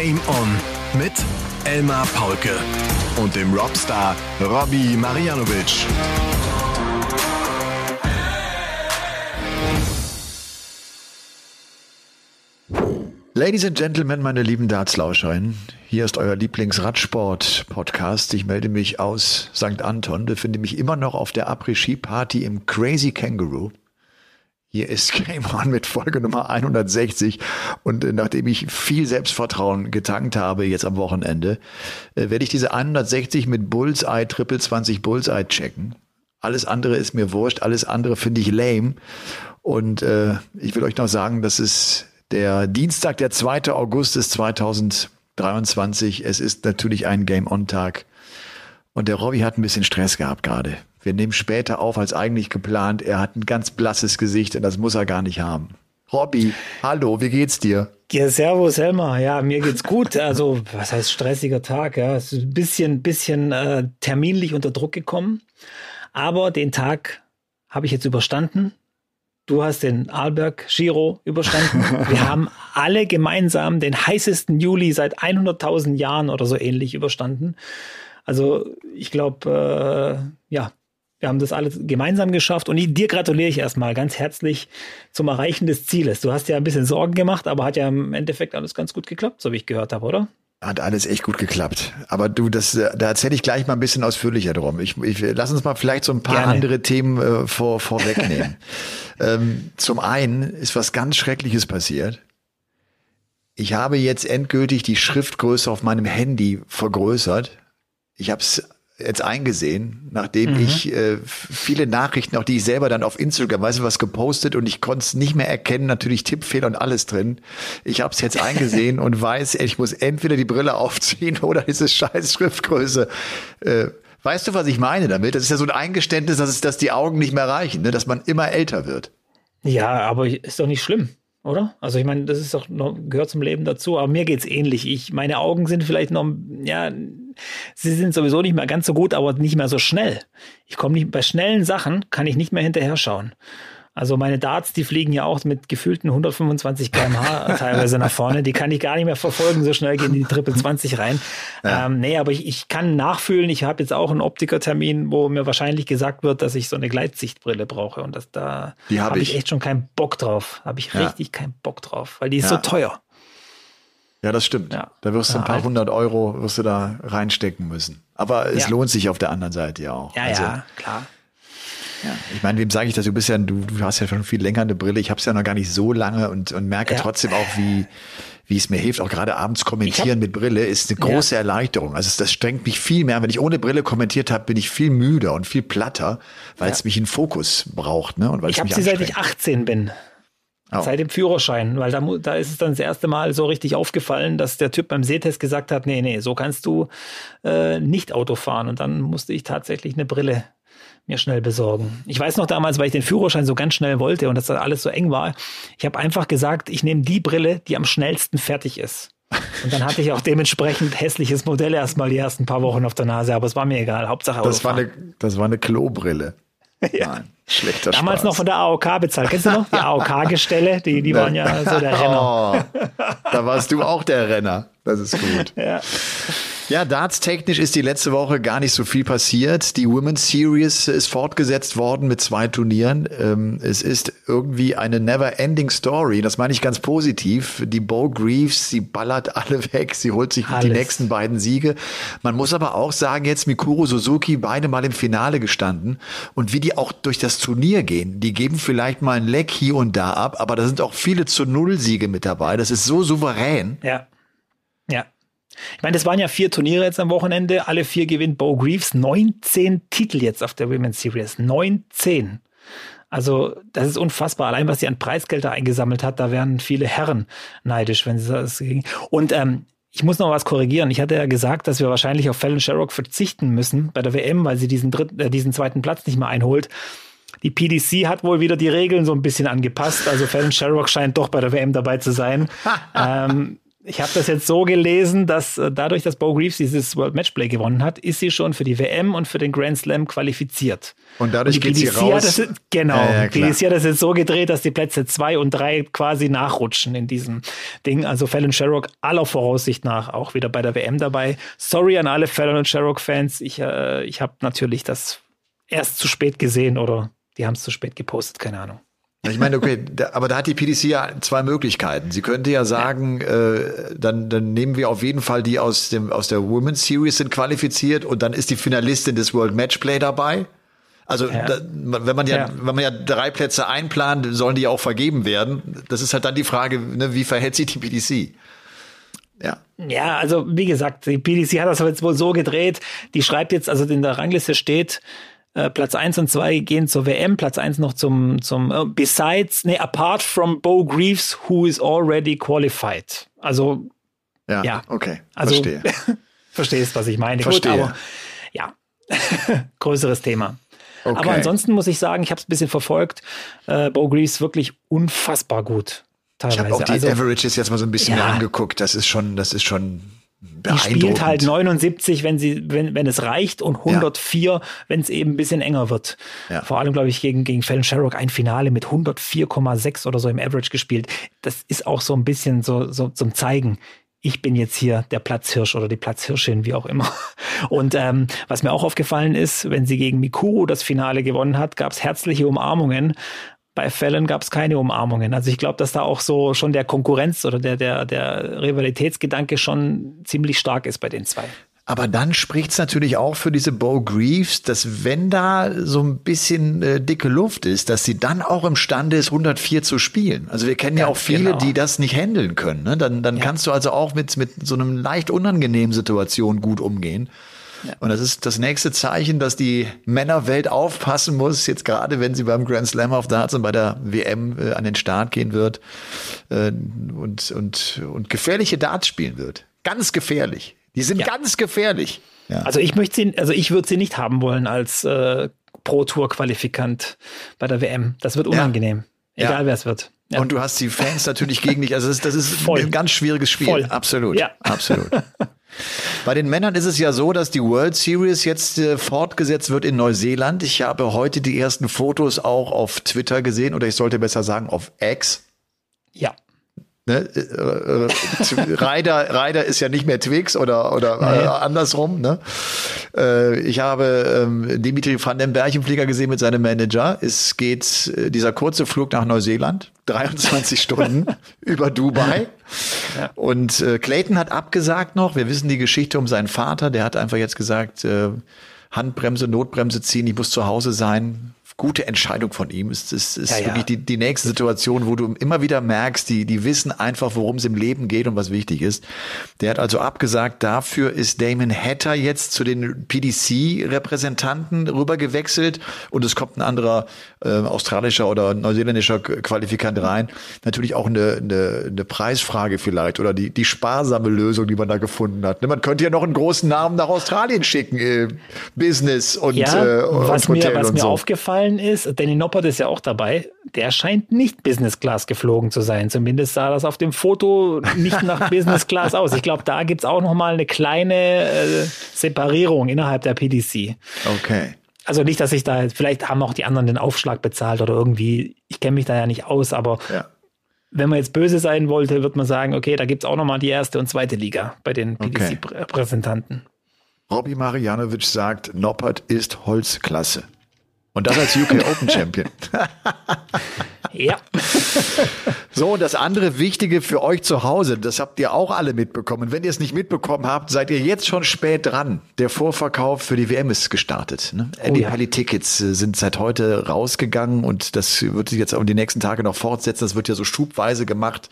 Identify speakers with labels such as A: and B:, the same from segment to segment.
A: Game On mit Elmar Paulke und dem Robstar Robbie Marianovic.
B: Ladies and Gentlemen, meine lieben Dartslauscher, hier ist euer Lieblingsradsport-Podcast. Ich melde mich aus St. Anton, befinde mich immer noch auf der Après-Ski-Party im Crazy Kangaroo. Hier ist Game On mit Folge Nummer 160 und äh, nachdem ich viel Selbstvertrauen getankt habe jetzt am Wochenende, äh, werde ich diese 160 mit Bullseye Triple 20 Bullseye checken. Alles andere ist mir wurscht, alles andere finde ich lame und äh, ich will euch noch sagen, dass es der Dienstag, der 2. August ist 2023. Es ist natürlich ein Game-On-Tag. Und der Robby hat ein bisschen Stress gehabt gerade. Wir nehmen später auf als eigentlich geplant. Er hat ein ganz blasses Gesicht und das muss er gar nicht haben. Robby, hallo, wie geht's dir?
C: Ja, servus Helmer. Ja, mir geht's gut. Also, was heißt stressiger Tag? Ja, es ist ein bisschen, bisschen äh, terminlich unter Druck gekommen. Aber den Tag habe ich jetzt überstanden. Du hast den Arlberg Giro überstanden. Wir haben alle gemeinsam den heißesten Juli seit 100.000 Jahren oder so ähnlich überstanden. Also ich glaube, äh, ja, wir haben das alles gemeinsam geschafft und dir gratuliere ich erstmal ganz herzlich zum Erreichen des Zieles. Du hast ja ein bisschen Sorgen gemacht, aber hat ja im Endeffekt alles ganz gut geklappt, so wie ich gehört habe, oder?
B: Hat alles echt gut geklappt. Aber du, das, da erzähle ich gleich mal ein bisschen ausführlicher drum. Ich, ich lass uns mal vielleicht so ein paar Gerne. andere Themen äh, vor, vorwegnehmen. ähm, zum einen ist was ganz Schreckliches passiert. Ich habe jetzt endgültig die Schriftgröße auf meinem Handy vergrößert. Ich habe es jetzt eingesehen, nachdem mhm. ich äh, viele Nachrichten, auch die ich selber dann auf Instagram, weißt du, was gepostet und ich konnte es nicht mehr erkennen, natürlich Tippfehler und alles drin. Ich habe es jetzt eingesehen und weiß, ich muss entweder die Brille aufziehen oder ist es scheiß Schriftgröße. Äh, weißt du, was ich meine damit? Das ist ja so ein Eingeständnis, dass, es, dass die Augen nicht mehr reichen, ne? dass man immer älter wird.
C: Ja, aber ist doch nicht schlimm oder? Also ich meine, das ist doch noch, gehört zum Leben dazu, aber mir geht's ähnlich. Ich, meine Augen sind vielleicht noch, ja, sie sind sowieso nicht mehr ganz so gut, aber nicht mehr so schnell. Ich komme nicht, bei schnellen Sachen kann ich nicht mehr hinterher schauen. Also meine Darts, die fliegen ja auch mit gefühlten 125 km/h teilweise nach vorne. Die kann ich gar nicht mehr verfolgen. So schnell gehen die Triple 20 rein. Ja. Ähm, nee, aber ich, ich kann nachfühlen. Ich habe jetzt auch einen Optikertermin, wo mir wahrscheinlich gesagt wird, dass ich so eine Gleitsichtbrille brauche. Und das, da habe hab ich. ich. echt schon keinen Bock drauf. Habe ich ja. richtig keinen Bock drauf, weil die ist ja. so teuer.
B: Ja, das stimmt. Ja. Da wirst du ein paar hundert Euro wirst du da reinstecken müssen. Aber es lohnt sich auf der anderen Seite ja auch.
C: Ja, also, ja, klar.
B: Ja. Ich meine, wem sage ich das? Du bist ja, du, du hast ja schon viel länger eine Brille. Ich habe es ja noch gar nicht so lange und, und merke ja. trotzdem auch, wie, wie es mir hilft. Auch gerade abends kommentieren hab, mit Brille ist eine große ja. Erleichterung. Also das strengt mich viel mehr. Wenn ich ohne Brille kommentiert habe, bin ich viel müder und viel platter, weil es mich in Fokus braucht. Ne? Und weil
C: ich habe sie seit ich 18 bin. Oh. Seit dem Führerschein, weil da, da ist es dann das erste Mal so richtig aufgefallen, dass der Typ beim Sehtest gesagt hat, nee, nee, so kannst du äh, nicht Auto fahren. Und dann musste ich tatsächlich eine Brille mir schnell besorgen. Ich weiß noch damals, weil ich den Führerschein so ganz schnell wollte und das alles so eng war, ich habe einfach gesagt, ich nehme die Brille, die am schnellsten fertig ist. Und dann hatte ich auch dementsprechend hässliches Modell erstmal die ersten paar Wochen auf der Nase, aber es war mir egal. Hauptsache
B: das war eine, das war eine Klobrille. Ja. Nein, schlechter
C: Damals
B: Spaß.
C: noch von der AOK bezahlt. Kennst du noch? Die AOK-Gestelle, die, die waren ja so der Renner.
B: Oh, da warst du auch der Renner. Das ist gut. Ja. Ja, darts-technisch ist die letzte Woche gar nicht so viel passiert. Die Women's Series ist fortgesetzt worden mit zwei Turnieren. Ähm, es ist irgendwie eine never-ending Story. Das meine ich ganz positiv. Die Bo Greaves, sie ballert alle weg. Sie holt sich Alles. die nächsten beiden Siege. Man muss aber auch sagen, jetzt Mikuru Suzuki beide mal im Finale gestanden. Und wie die auch durch das Turnier gehen, die geben vielleicht mal ein Leck hier und da ab, aber da sind auch viele zu Null Siege mit dabei. Das ist so souverän.
C: Ja. Ja. Ich meine, das waren ja vier Turniere jetzt am Wochenende. Alle vier gewinnt Bo Greaves. 19 Titel jetzt auf der Women's Series. 19. Also, das ist unfassbar. Allein, was sie an Preisgelder eingesammelt hat, da wären viele Herren neidisch, wenn sie das ging. Und ähm, ich muss noch was korrigieren. Ich hatte ja gesagt, dass wir wahrscheinlich auf Fallon Sherrock verzichten müssen bei der WM, weil sie diesen, dritten, äh, diesen zweiten Platz nicht mehr einholt. Die PDC hat wohl wieder die Regeln so ein bisschen angepasst. Also Fallon Sherrock scheint doch bei der WM dabei zu sein. ähm, ich habe das jetzt so gelesen, dass äh, dadurch, dass Bo Greaves dieses World Matchplay gewonnen hat, ist sie schon für die WM und für den Grand Slam qualifiziert.
B: Und dadurch und geht sie raus.
C: Das, genau. Ja, ja, PDC hat das jetzt so gedreht, dass die Plätze zwei und drei quasi nachrutschen in diesem Ding. Also Fallon Sherrock aller Voraussicht nach auch wieder bei der WM dabei. Sorry an alle Fallon und Sherrock Fans. Ich, äh, ich habe natürlich das erst zu spät gesehen oder die haben es zu spät gepostet, keine Ahnung.
B: Ich meine, okay, da, aber da hat die PDC ja zwei Möglichkeiten. Sie könnte ja sagen, äh, dann, dann nehmen wir auf jeden Fall die aus dem aus der Women's Series sind qualifiziert und dann ist die Finalistin des World Matchplay dabei. Also ja. da, wenn man ja, ja, wenn man ja drei Plätze einplant, sollen die auch vergeben werden. Das ist halt dann die Frage, ne, wie verhält sich die PDC?
C: Ja. Ja, also wie gesagt, die PDC hat das jetzt wohl so gedreht. Die schreibt jetzt, also in der Rangliste steht, äh, Platz 1 und 2 gehen zur WM, Platz 1 noch zum, zum uh, Besides, nee, apart from Bo Greaves, who is already qualified. Also,
B: ja, ja. okay, also, verstehe.
C: verstehst, was ich meine. Verstehe. Gut, aber ja, größeres Thema. Okay. Aber ansonsten muss ich sagen, ich habe es ein bisschen verfolgt. Äh, Bo Greaves wirklich unfassbar gut.
B: Teilweise. Ich habe auch die also, Averages jetzt mal so ein bisschen ja. angeguckt. Das ist schon, das ist schon
C: die spielt halt 79, wenn sie, wenn, wenn es reicht und 104, ja. wenn es eben ein bisschen enger wird. Ja. Vor allem, glaube ich, gegen, gegen Fallon Sherrock ein Finale mit 104,6 oder so im Average gespielt. Das ist auch so ein bisschen so, so zum Zeigen. Ich bin jetzt hier der Platzhirsch oder die Platzhirschin, wie auch immer. Und ähm, was mir auch aufgefallen ist, wenn sie gegen Mikuru das Finale gewonnen hat, gab es herzliche Umarmungen bei Fallon gab es keine Umarmungen. Also ich glaube, dass da auch so schon der Konkurrenz oder der, der, der Rivalitätsgedanke schon ziemlich stark ist bei den zwei.
B: Aber dann spricht es natürlich auch für diese Bo Greaves, dass wenn da so ein bisschen äh, dicke Luft ist, dass sie dann auch imstande ist, 104 zu spielen. Also wir kennen ja, ja auch viele, genau. die das nicht handeln können. Ne? Dann, dann ja. kannst du also auch mit, mit so einem leicht unangenehmen Situation gut umgehen. Ja. Und das ist das nächste Zeichen, dass die Männerwelt aufpassen muss, jetzt gerade wenn sie beim Grand Slam of Darts und bei der WM äh, an den Start gehen wird äh, und, und, und gefährliche Darts spielen wird. Ganz gefährlich. Die sind ja. ganz gefährlich.
C: Ja. Also ich möchte sie, also ich würde sie nicht haben wollen als äh, Pro Tour Qualifikant bei der WM. Das wird unangenehm. Egal wer es wird.
B: Ja. Und du hast die Fans natürlich gegen dich. Also das ist, das ist ein ganz schwieriges Spiel. Voll. Absolut. Ja. Absolut. Bei den Männern ist es ja so, dass die World Series jetzt äh, fortgesetzt wird in Neuseeland. Ich habe heute die ersten Fotos auch auf Twitter gesehen oder ich sollte besser sagen auf X.
C: Ja.
B: Ne? Äh, äh, Ryder, Ryder ist ja nicht mehr Twix oder, oder nee. äh, andersrum. Ne? Äh, ich habe ähm, Dimitri van den Berg im Flieger gesehen mit seinem Manager. Es geht äh, dieser kurze Flug nach Neuseeland, 23 Stunden über Dubai. Ja. Und äh, Clayton hat abgesagt noch. Wir wissen die Geschichte um seinen Vater. Der hat einfach jetzt gesagt, äh, Handbremse, Notbremse ziehen, ich muss zu Hause sein gute Entscheidung von ihm. Es ist, ist ja, wirklich ja. Die, die nächste Situation, wo du immer wieder merkst, die, die wissen einfach, worum es im Leben geht und was wichtig ist. Der hat also abgesagt, dafür ist Damon Hatter jetzt zu den PDC-Repräsentanten rübergewechselt und es kommt ein anderer äh, australischer oder neuseeländischer Qualifikant rein. Natürlich auch eine, eine, eine Preisfrage vielleicht oder die, die sparsame Lösung, die man da gefunden hat. Man könnte ja noch einen großen Namen nach Australien schicken, äh, Business und,
C: ja, äh, und was Hotel mir, was mir so. aufgefallen ist, Danny Noppert ist ja auch dabei, der scheint nicht Business Class geflogen zu sein. Zumindest sah das auf dem Foto nicht nach Business Class aus. Ich glaube, da gibt es auch noch mal eine kleine äh, Separierung innerhalb der PDC.
B: Okay.
C: Also nicht, dass ich da, vielleicht haben auch die anderen den Aufschlag bezahlt oder irgendwie, ich kenne mich da ja nicht aus, aber ja. wenn man jetzt böse sein wollte, wird man sagen, okay, da gibt es auch noch mal die erste und zweite Liga bei den PDC-Repräsentanten.
B: Okay. Robbie Marianovic sagt, Noppert ist Holzklasse. Und das als UK Open Champion.
C: ja.
B: So, und das andere Wichtige für euch zu Hause, das habt ihr auch alle mitbekommen. Wenn ihr es nicht mitbekommen habt, seid ihr jetzt schon spät dran. Der Vorverkauf für die WM ist gestartet. Ne? Oh, die ja. Tickets äh, sind seit heute rausgegangen und das wird sich jetzt auch die nächsten Tage noch fortsetzen. Das wird ja so schubweise gemacht.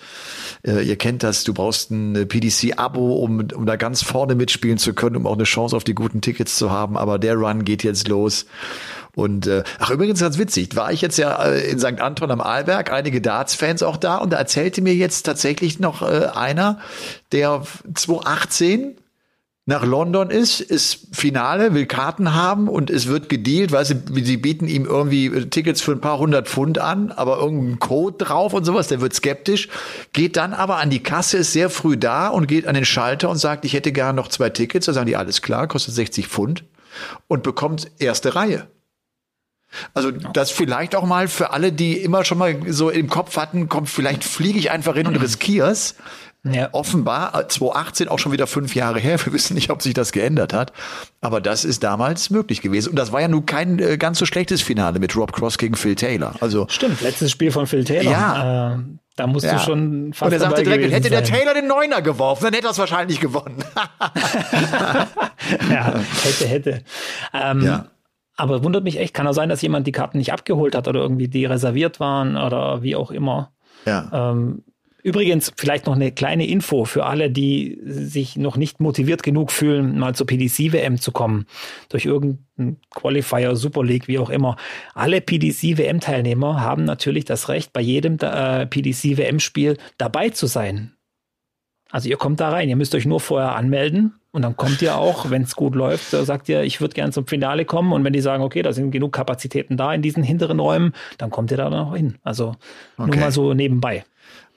B: Äh, ihr kennt das, du brauchst ein PDC-Abo, um, um da ganz vorne mitspielen zu können, um auch eine Chance auf die guten Tickets zu haben. Aber der Run geht jetzt los. Und äh, ach übrigens ganz witzig, war ich jetzt ja äh, in St. Anton am Arlberg, einige Darts-Fans auch da und da erzählte mir jetzt tatsächlich noch äh, einer, der 2018 nach London ist, ist Finale, will Karten haben und es wird gedealt, weißt du, sie bieten ihm irgendwie Tickets für ein paar hundert Pfund an, aber irgendein Code drauf und sowas, der wird skeptisch, geht dann aber an die Kasse, ist sehr früh da und geht an den Schalter und sagt, ich hätte gerne noch zwei Tickets, da sagen die, alles klar, kostet 60 Pfund und bekommt erste Reihe. Also das vielleicht auch mal für alle, die immer schon mal so im Kopf hatten, kommt, vielleicht fliege ich einfach hin und riskier's. Ja. Offenbar 2018 auch schon wieder fünf Jahre her. Wir wissen nicht, ob sich das geändert hat. Aber das ist damals möglich gewesen. Und das war ja nun kein äh, ganz so schlechtes Finale mit Rob Cross gegen Phil Taylor. Also
C: stimmt, letztes Spiel von Phil Taylor.
B: Ja.
C: Äh, da musst ja. du schon
B: fast Und er sagte direkt, hätte der Taylor den Neuner geworfen, dann hätte er es wahrscheinlich gewonnen.
C: ja, hätte, hätte. Ähm, ja. Aber wundert mich echt, kann auch sein, dass jemand die Karten nicht abgeholt hat oder irgendwie die reserviert waren oder wie auch immer.
B: Ja.
C: Ähm, Übrigens, vielleicht noch eine kleine Info für alle, die sich noch nicht motiviert genug fühlen, mal zur PDC-WM zu kommen, durch irgendeinen Qualifier, Super League, wie auch immer. Alle PDC-WM-Teilnehmer haben natürlich das Recht, bei jedem äh, PDC-WM-Spiel dabei zu sein. Also ihr kommt da rein, ihr müsst euch nur vorher anmelden und dann kommt ihr auch, wenn es gut läuft, sagt ihr, ich würde gerne zum Finale kommen und wenn die sagen, okay, da sind genug Kapazitäten da in diesen hinteren Räumen, dann kommt ihr da noch hin. Also okay. nur mal so nebenbei.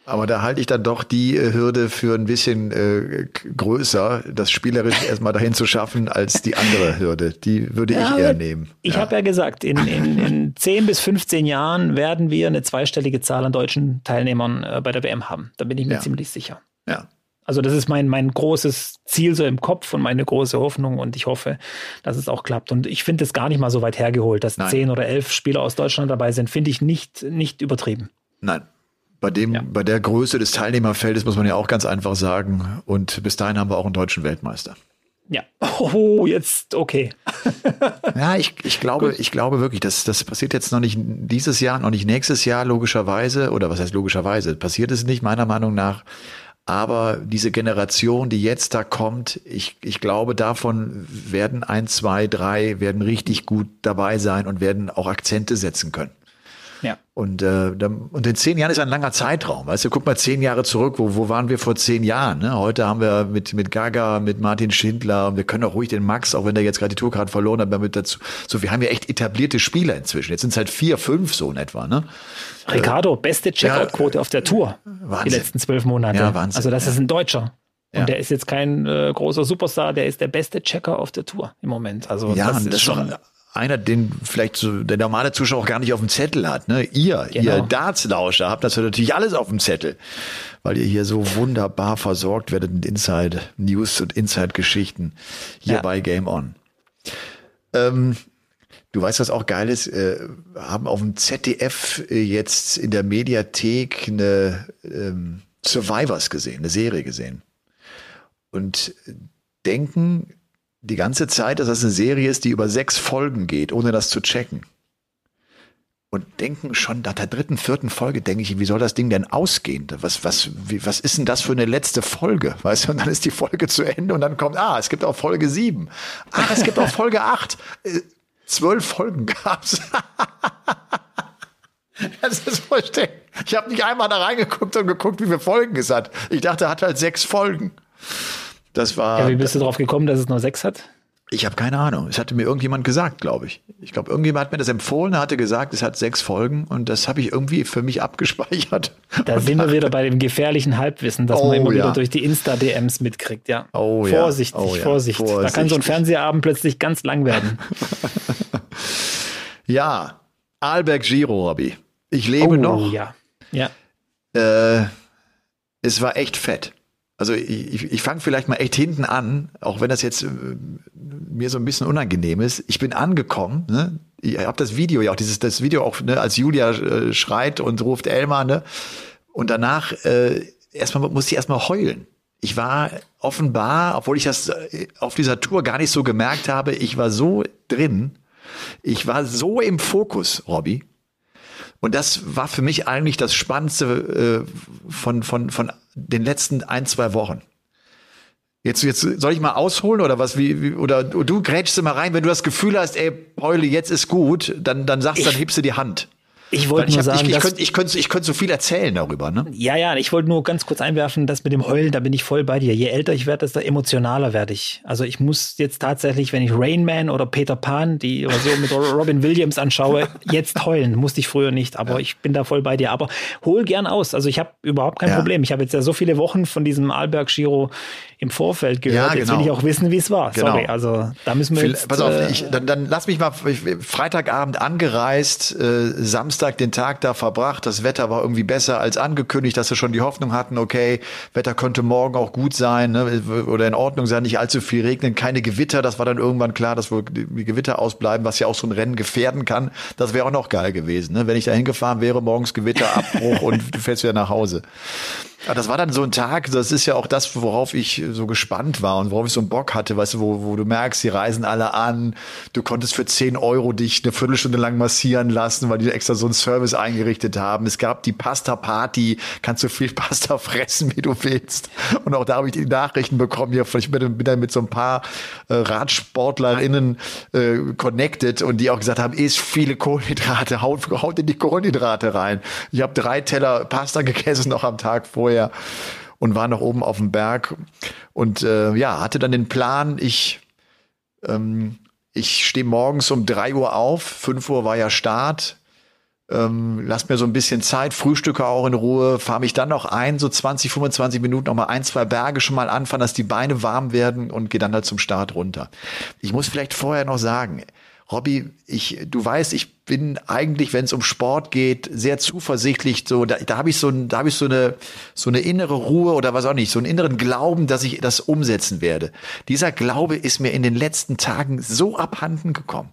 B: Aber da halte ich dann doch die äh, Hürde für ein bisschen äh, größer, das spielerisch erstmal dahin zu schaffen, als die andere Hürde. Die würde ja, ich eher nehmen.
C: Ich ja. habe ja gesagt, in, in, in 10 bis 15 Jahren werden wir eine zweistellige Zahl an deutschen Teilnehmern äh, bei der WM haben. Da bin ich mir ja. ziemlich sicher.
B: Ja.
C: Also das ist mein, mein großes Ziel so im Kopf und meine große Hoffnung und ich hoffe, dass es auch klappt. Und ich finde es gar nicht mal so weit hergeholt, dass Nein. zehn oder elf Spieler aus Deutschland dabei sind, finde ich nicht, nicht übertrieben.
B: Nein, bei dem, ja. bei der Größe des Teilnehmerfeldes muss man ja auch ganz einfach sagen. Und bis dahin haben wir auch einen deutschen Weltmeister.
C: Ja. Oh, jetzt okay.
B: ja, ich, ich glaube, Gut. ich glaube wirklich, das, das passiert jetzt noch nicht dieses Jahr, noch nicht nächstes Jahr, logischerweise. Oder was heißt logischerweise? Passiert es nicht, meiner Meinung nach. Aber diese Generation, die jetzt da kommt, ich, ich glaube, davon werden ein, zwei, drei, werden richtig gut dabei sein und werden auch Akzente setzen können.
C: Ja.
B: Und, äh, und in zehn Jahren ist ein langer Zeitraum. Weißt du, guck mal zehn Jahre zurück, wo, wo waren wir vor zehn Jahren? Ne? Heute haben wir mit, mit Gaga, mit Martin Schindler und wir können auch ruhig den Max, auch wenn der jetzt gerade die Tourkarte verloren hat, damit dazu. So, wir haben ja echt etablierte Spieler inzwischen. Jetzt sind es halt vier, fünf so in etwa. Ne?
C: Ricardo, beste Checkout-Quote ja, auf der Tour. Wahnsinn. Die letzten zwölf Monate. Ja, Wahnsinn. Also das ja. ist ein Deutscher. Und ja. der ist jetzt kein äh, großer Superstar, der ist der beste Checker auf der Tour im Moment. Also
B: ja,
C: das,
B: das ist schon einer, den vielleicht so der normale Zuschauer auch gar nicht auf dem Zettel hat. Ne? Ihr, genau. ihr Dartslauscher, habt das natürlich alles auf dem Zettel, weil ihr hier so wunderbar versorgt werdet mit Inside News und Inside Geschichten hier ja. bei Game On. Ähm, du weißt, was auch geil ist, äh, haben auf dem ZDF äh, jetzt in der Mediathek eine ähm, Survivors gesehen, eine Serie gesehen. Und denken, die ganze Zeit, dass das eine Serie ist, die über sechs Folgen geht, ohne das zu checken. Und denken schon nach der dritten, vierten Folge, denke ich, wie soll das Ding denn ausgehen? Was, was, wie, was ist denn das für eine letzte Folge? Weißt du, und dann ist die Folge zu Ende und dann kommt, ah, es gibt auch Folge sieben. Ah, es gibt auch Folge acht. Äh, zwölf Folgen gab's. Das ist versteckt. Ich habe nicht einmal da reingeguckt und geguckt, wie viele Folgen es hat. Ich dachte, er hat halt sechs Folgen. Das war.
C: Ja, wie bist du drauf gekommen, dass es nur sechs hat?
B: Ich habe keine Ahnung. Es hatte mir irgendjemand gesagt, glaube ich. Ich glaube, irgendjemand hat mir das empfohlen, er hatte gesagt, es hat sechs Folgen und das habe ich irgendwie für mich abgespeichert.
C: Da sind wir wieder bei dem gefährlichen Halbwissen, das oh, man immer ja. wieder durch die Insta-DMs mitkriegt, ja.
B: Oh,
C: Vorsichtig,
B: ja. Oh,
C: ja. Vorsicht. Vorsicht. Da kann so ein Fernsehabend plötzlich ganz lang werden.
B: ja, Alberg Giro, Robby. Ich lebe
C: oh,
B: noch.
C: Ja. ja.
B: Äh, es war echt fett. Also ich, ich fange vielleicht mal echt hinten an, auch wenn das jetzt äh, mir so ein bisschen unangenehm ist. Ich bin angekommen, ne? Ich habe das Video ja auch, dieses das Video auch, ne, als Julia äh, schreit und ruft Elmar, ne? Und danach äh, erstmal musste ich erstmal heulen. Ich war offenbar, obwohl ich das äh, auf dieser Tour gar nicht so gemerkt habe, ich war so drin, ich war so im Fokus, Robby. Und das war für mich eigentlich das Spannendste äh, von, von, von den letzten ein, zwei Wochen. Jetzt, jetzt soll ich mal ausholen oder was? Wie, wie oder du grätschst immer rein, wenn du das Gefühl hast, ey, Pauli, jetzt ist gut, dann, dann sagst du, dann hebst du die Hand.
C: Ich wollte nur
B: hab,
C: sagen,
B: ich, ich, könnte, ich, könnte, ich könnte so viel erzählen darüber, ne?
C: Ja, ja, ich wollte nur ganz kurz einwerfen, dass mit dem Heulen, da bin ich voll bei dir. Je älter ich werde, desto emotionaler werde ich. Also ich muss jetzt tatsächlich, wenn ich Rain Man oder Peter Pan, die Version mit Robin Williams anschaue, jetzt heulen. Musste ich früher nicht, aber ich bin da voll bei dir. Aber hol gern aus. Also ich habe überhaupt kein
B: Ja.
C: Problem. Ich habe jetzt ja so viele Wochen von diesem Alberg Giro im Vorfeld gehört.
B: Ja,
C: Jetzt
B: genau.
C: will ich auch wissen, wie es war.
B: Genau.
C: Sorry, also da müssen wir
B: Viel-
C: jetzt.
B: Pass auf,
C: äh,
B: ich, dann, dann lass mich mal Freitagabend angereist, äh, Samstag den Tag da verbracht. Das Wetter war irgendwie besser als angekündigt, dass wir schon die Hoffnung hatten, okay, Wetter könnte morgen auch gut sein ne, oder in Ordnung sein, nicht allzu viel regnen, keine Gewitter. Das war dann irgendwann klar, dass wohl die Gewitter ausbleiben, was ja auch so ein Rennen gefährden kann. Das wäre auch noch geil gewesen, ne? wenn ich da hingefahren wäre, morgens Gewitter, Abbruch und du fährst wieder nach Hause. Aber das war dann so ein Tag, das ist ja auch das, worauf ich so gespannt war und worauf ich so einen Bock hatte, weißt du, wo, wo du merkst, die reisen alle an, du konntest für 10 Euro dich eine Viertelstunde lang massieren lassen, weil die extra so einen Service eingerichtet haben. Es gab die Pasta-Party, kannst du viel Pasta fressen, wie du willst. Und auch da habe ich die Nachrichten bekommen, ja, ich bin, bin dann mit so ein paar äh, RadsportlerInnen äh, connected und die auch gesagt haben, isst viele Kohlenhydrate, haut, haut in die Kohlenhydrate rein. Ich habe drei Teller Pasta gegessen noch am Tag vorher und war noch oben auf dem Berg und äh, ja, hatte dann den Plan, ich ähm, ich stehe morgens um drei Uhr auf, fünf Uhr war ja Start, ähm, lass mir so ein bisschen Zeit, frühstücke auch in Ruhe, fahre mich dann noch ein, so 20, 25 Minuten noch mal ein, zwei Berge schon mal anfahren, dass die Beine warm werden und gehe dann halt zum Start runter. Ich muss vielleicht vorher noch sagen, Robby, ich, du weißt, ich bin eigentlich, wenn es um Sport geht, sehr zuversichtlich. So, da, da habe ich so, ein, da habe ich so eine, so eine innere Ruhe oder was auch nicht, so einen inneren Glauben, dass ich das umsetzen werde. Dieser Glaube ist mir in den letzten Tagen so abhanden gekommen.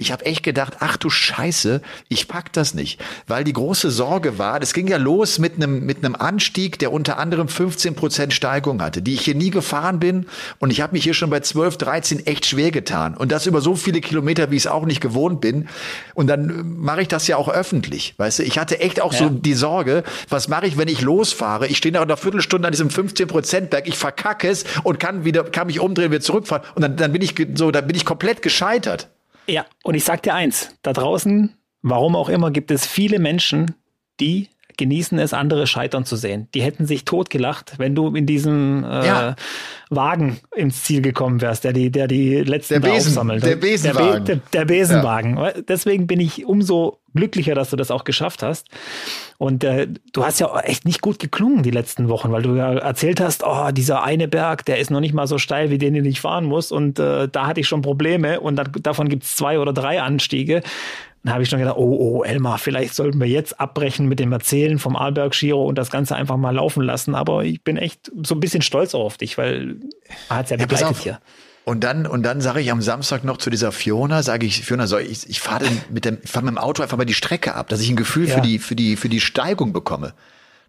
B: Ich habe echt gedacht, ach du Scheiße, ich pack das nicht, weil die große Sorge war, das ging ja los mit einem mit einem Anstieg, der unter anderem 15 Prozent Steigung hatte, die ich hier nie gefahren bin und ich habe mich hier schon bei 12, 13 echt schwer getan und das über so viele Kilometer, wie ich es auch nicht gewohnt bin und dann mache ich das ja auch öffentlich, weißt du, ich hatte echt auch
C: Ja.
B: so die Sorge, was mache ich, wenn ich losfahre? Ich stehe nach einer Viertelstunde an diesem 15 Prozent Berg, ich verkacke es und kann wieder kann mich umdrehen, wieder zurückfahren und dann dann bin ich so, dann bin ich komplett gescheitert.
C: Ja, und ich sag dir eins, da draußen, warum auch immer, gibt es viele Menschen, die genießen es, andere scheitern zu sehen. Die hätten sich totgelacht, wenn du in diesem äh,
B: Ja.
C: Wagen ins Ziel gekommen wärst, der die, der die letzten
B: Der
C: da
B: Besen-
C: aufsammelt.
B: der Besenwagen.
C: Der, Be der, der Besenwagen. Deswegen bin ich umso glücklicher, dass du das auch geschafft hast. Und äh, du hast ja echt nicht gut geklungen die letzten Wochen, weil du ja erzählt hast, oh, dieser eine Berg, der ist noch nicht mal so steil, wie den den ich fahren muss. Und äh, da hatte ich schon Probleme und dann, davon gibt's zwei oder drei Anstiege. Dann habe ich schon gedacht, oh, oh, Elmar, vielleicht sollten wir jetzt abbrechen mit dem Erzählen vom Arlberg Giro und das Ganze einfach mal laufen lassen. Aber ich bin echt so ein bisschen stolz auf dich, weil man hat's ja
B: pass
C: begleitet
B: auf.
C: hier.
B: Und dann, und dann sage ich am Samstag noch zu dieser Fiona, sage ich, Fiona, soll ich, ich fahre mit dem, ich fahr mit dem Auto einfach mal die Strecke ab, dass ich ein Gefühl
C: Ja.
B: für die, für die, für die Steigung bekomme.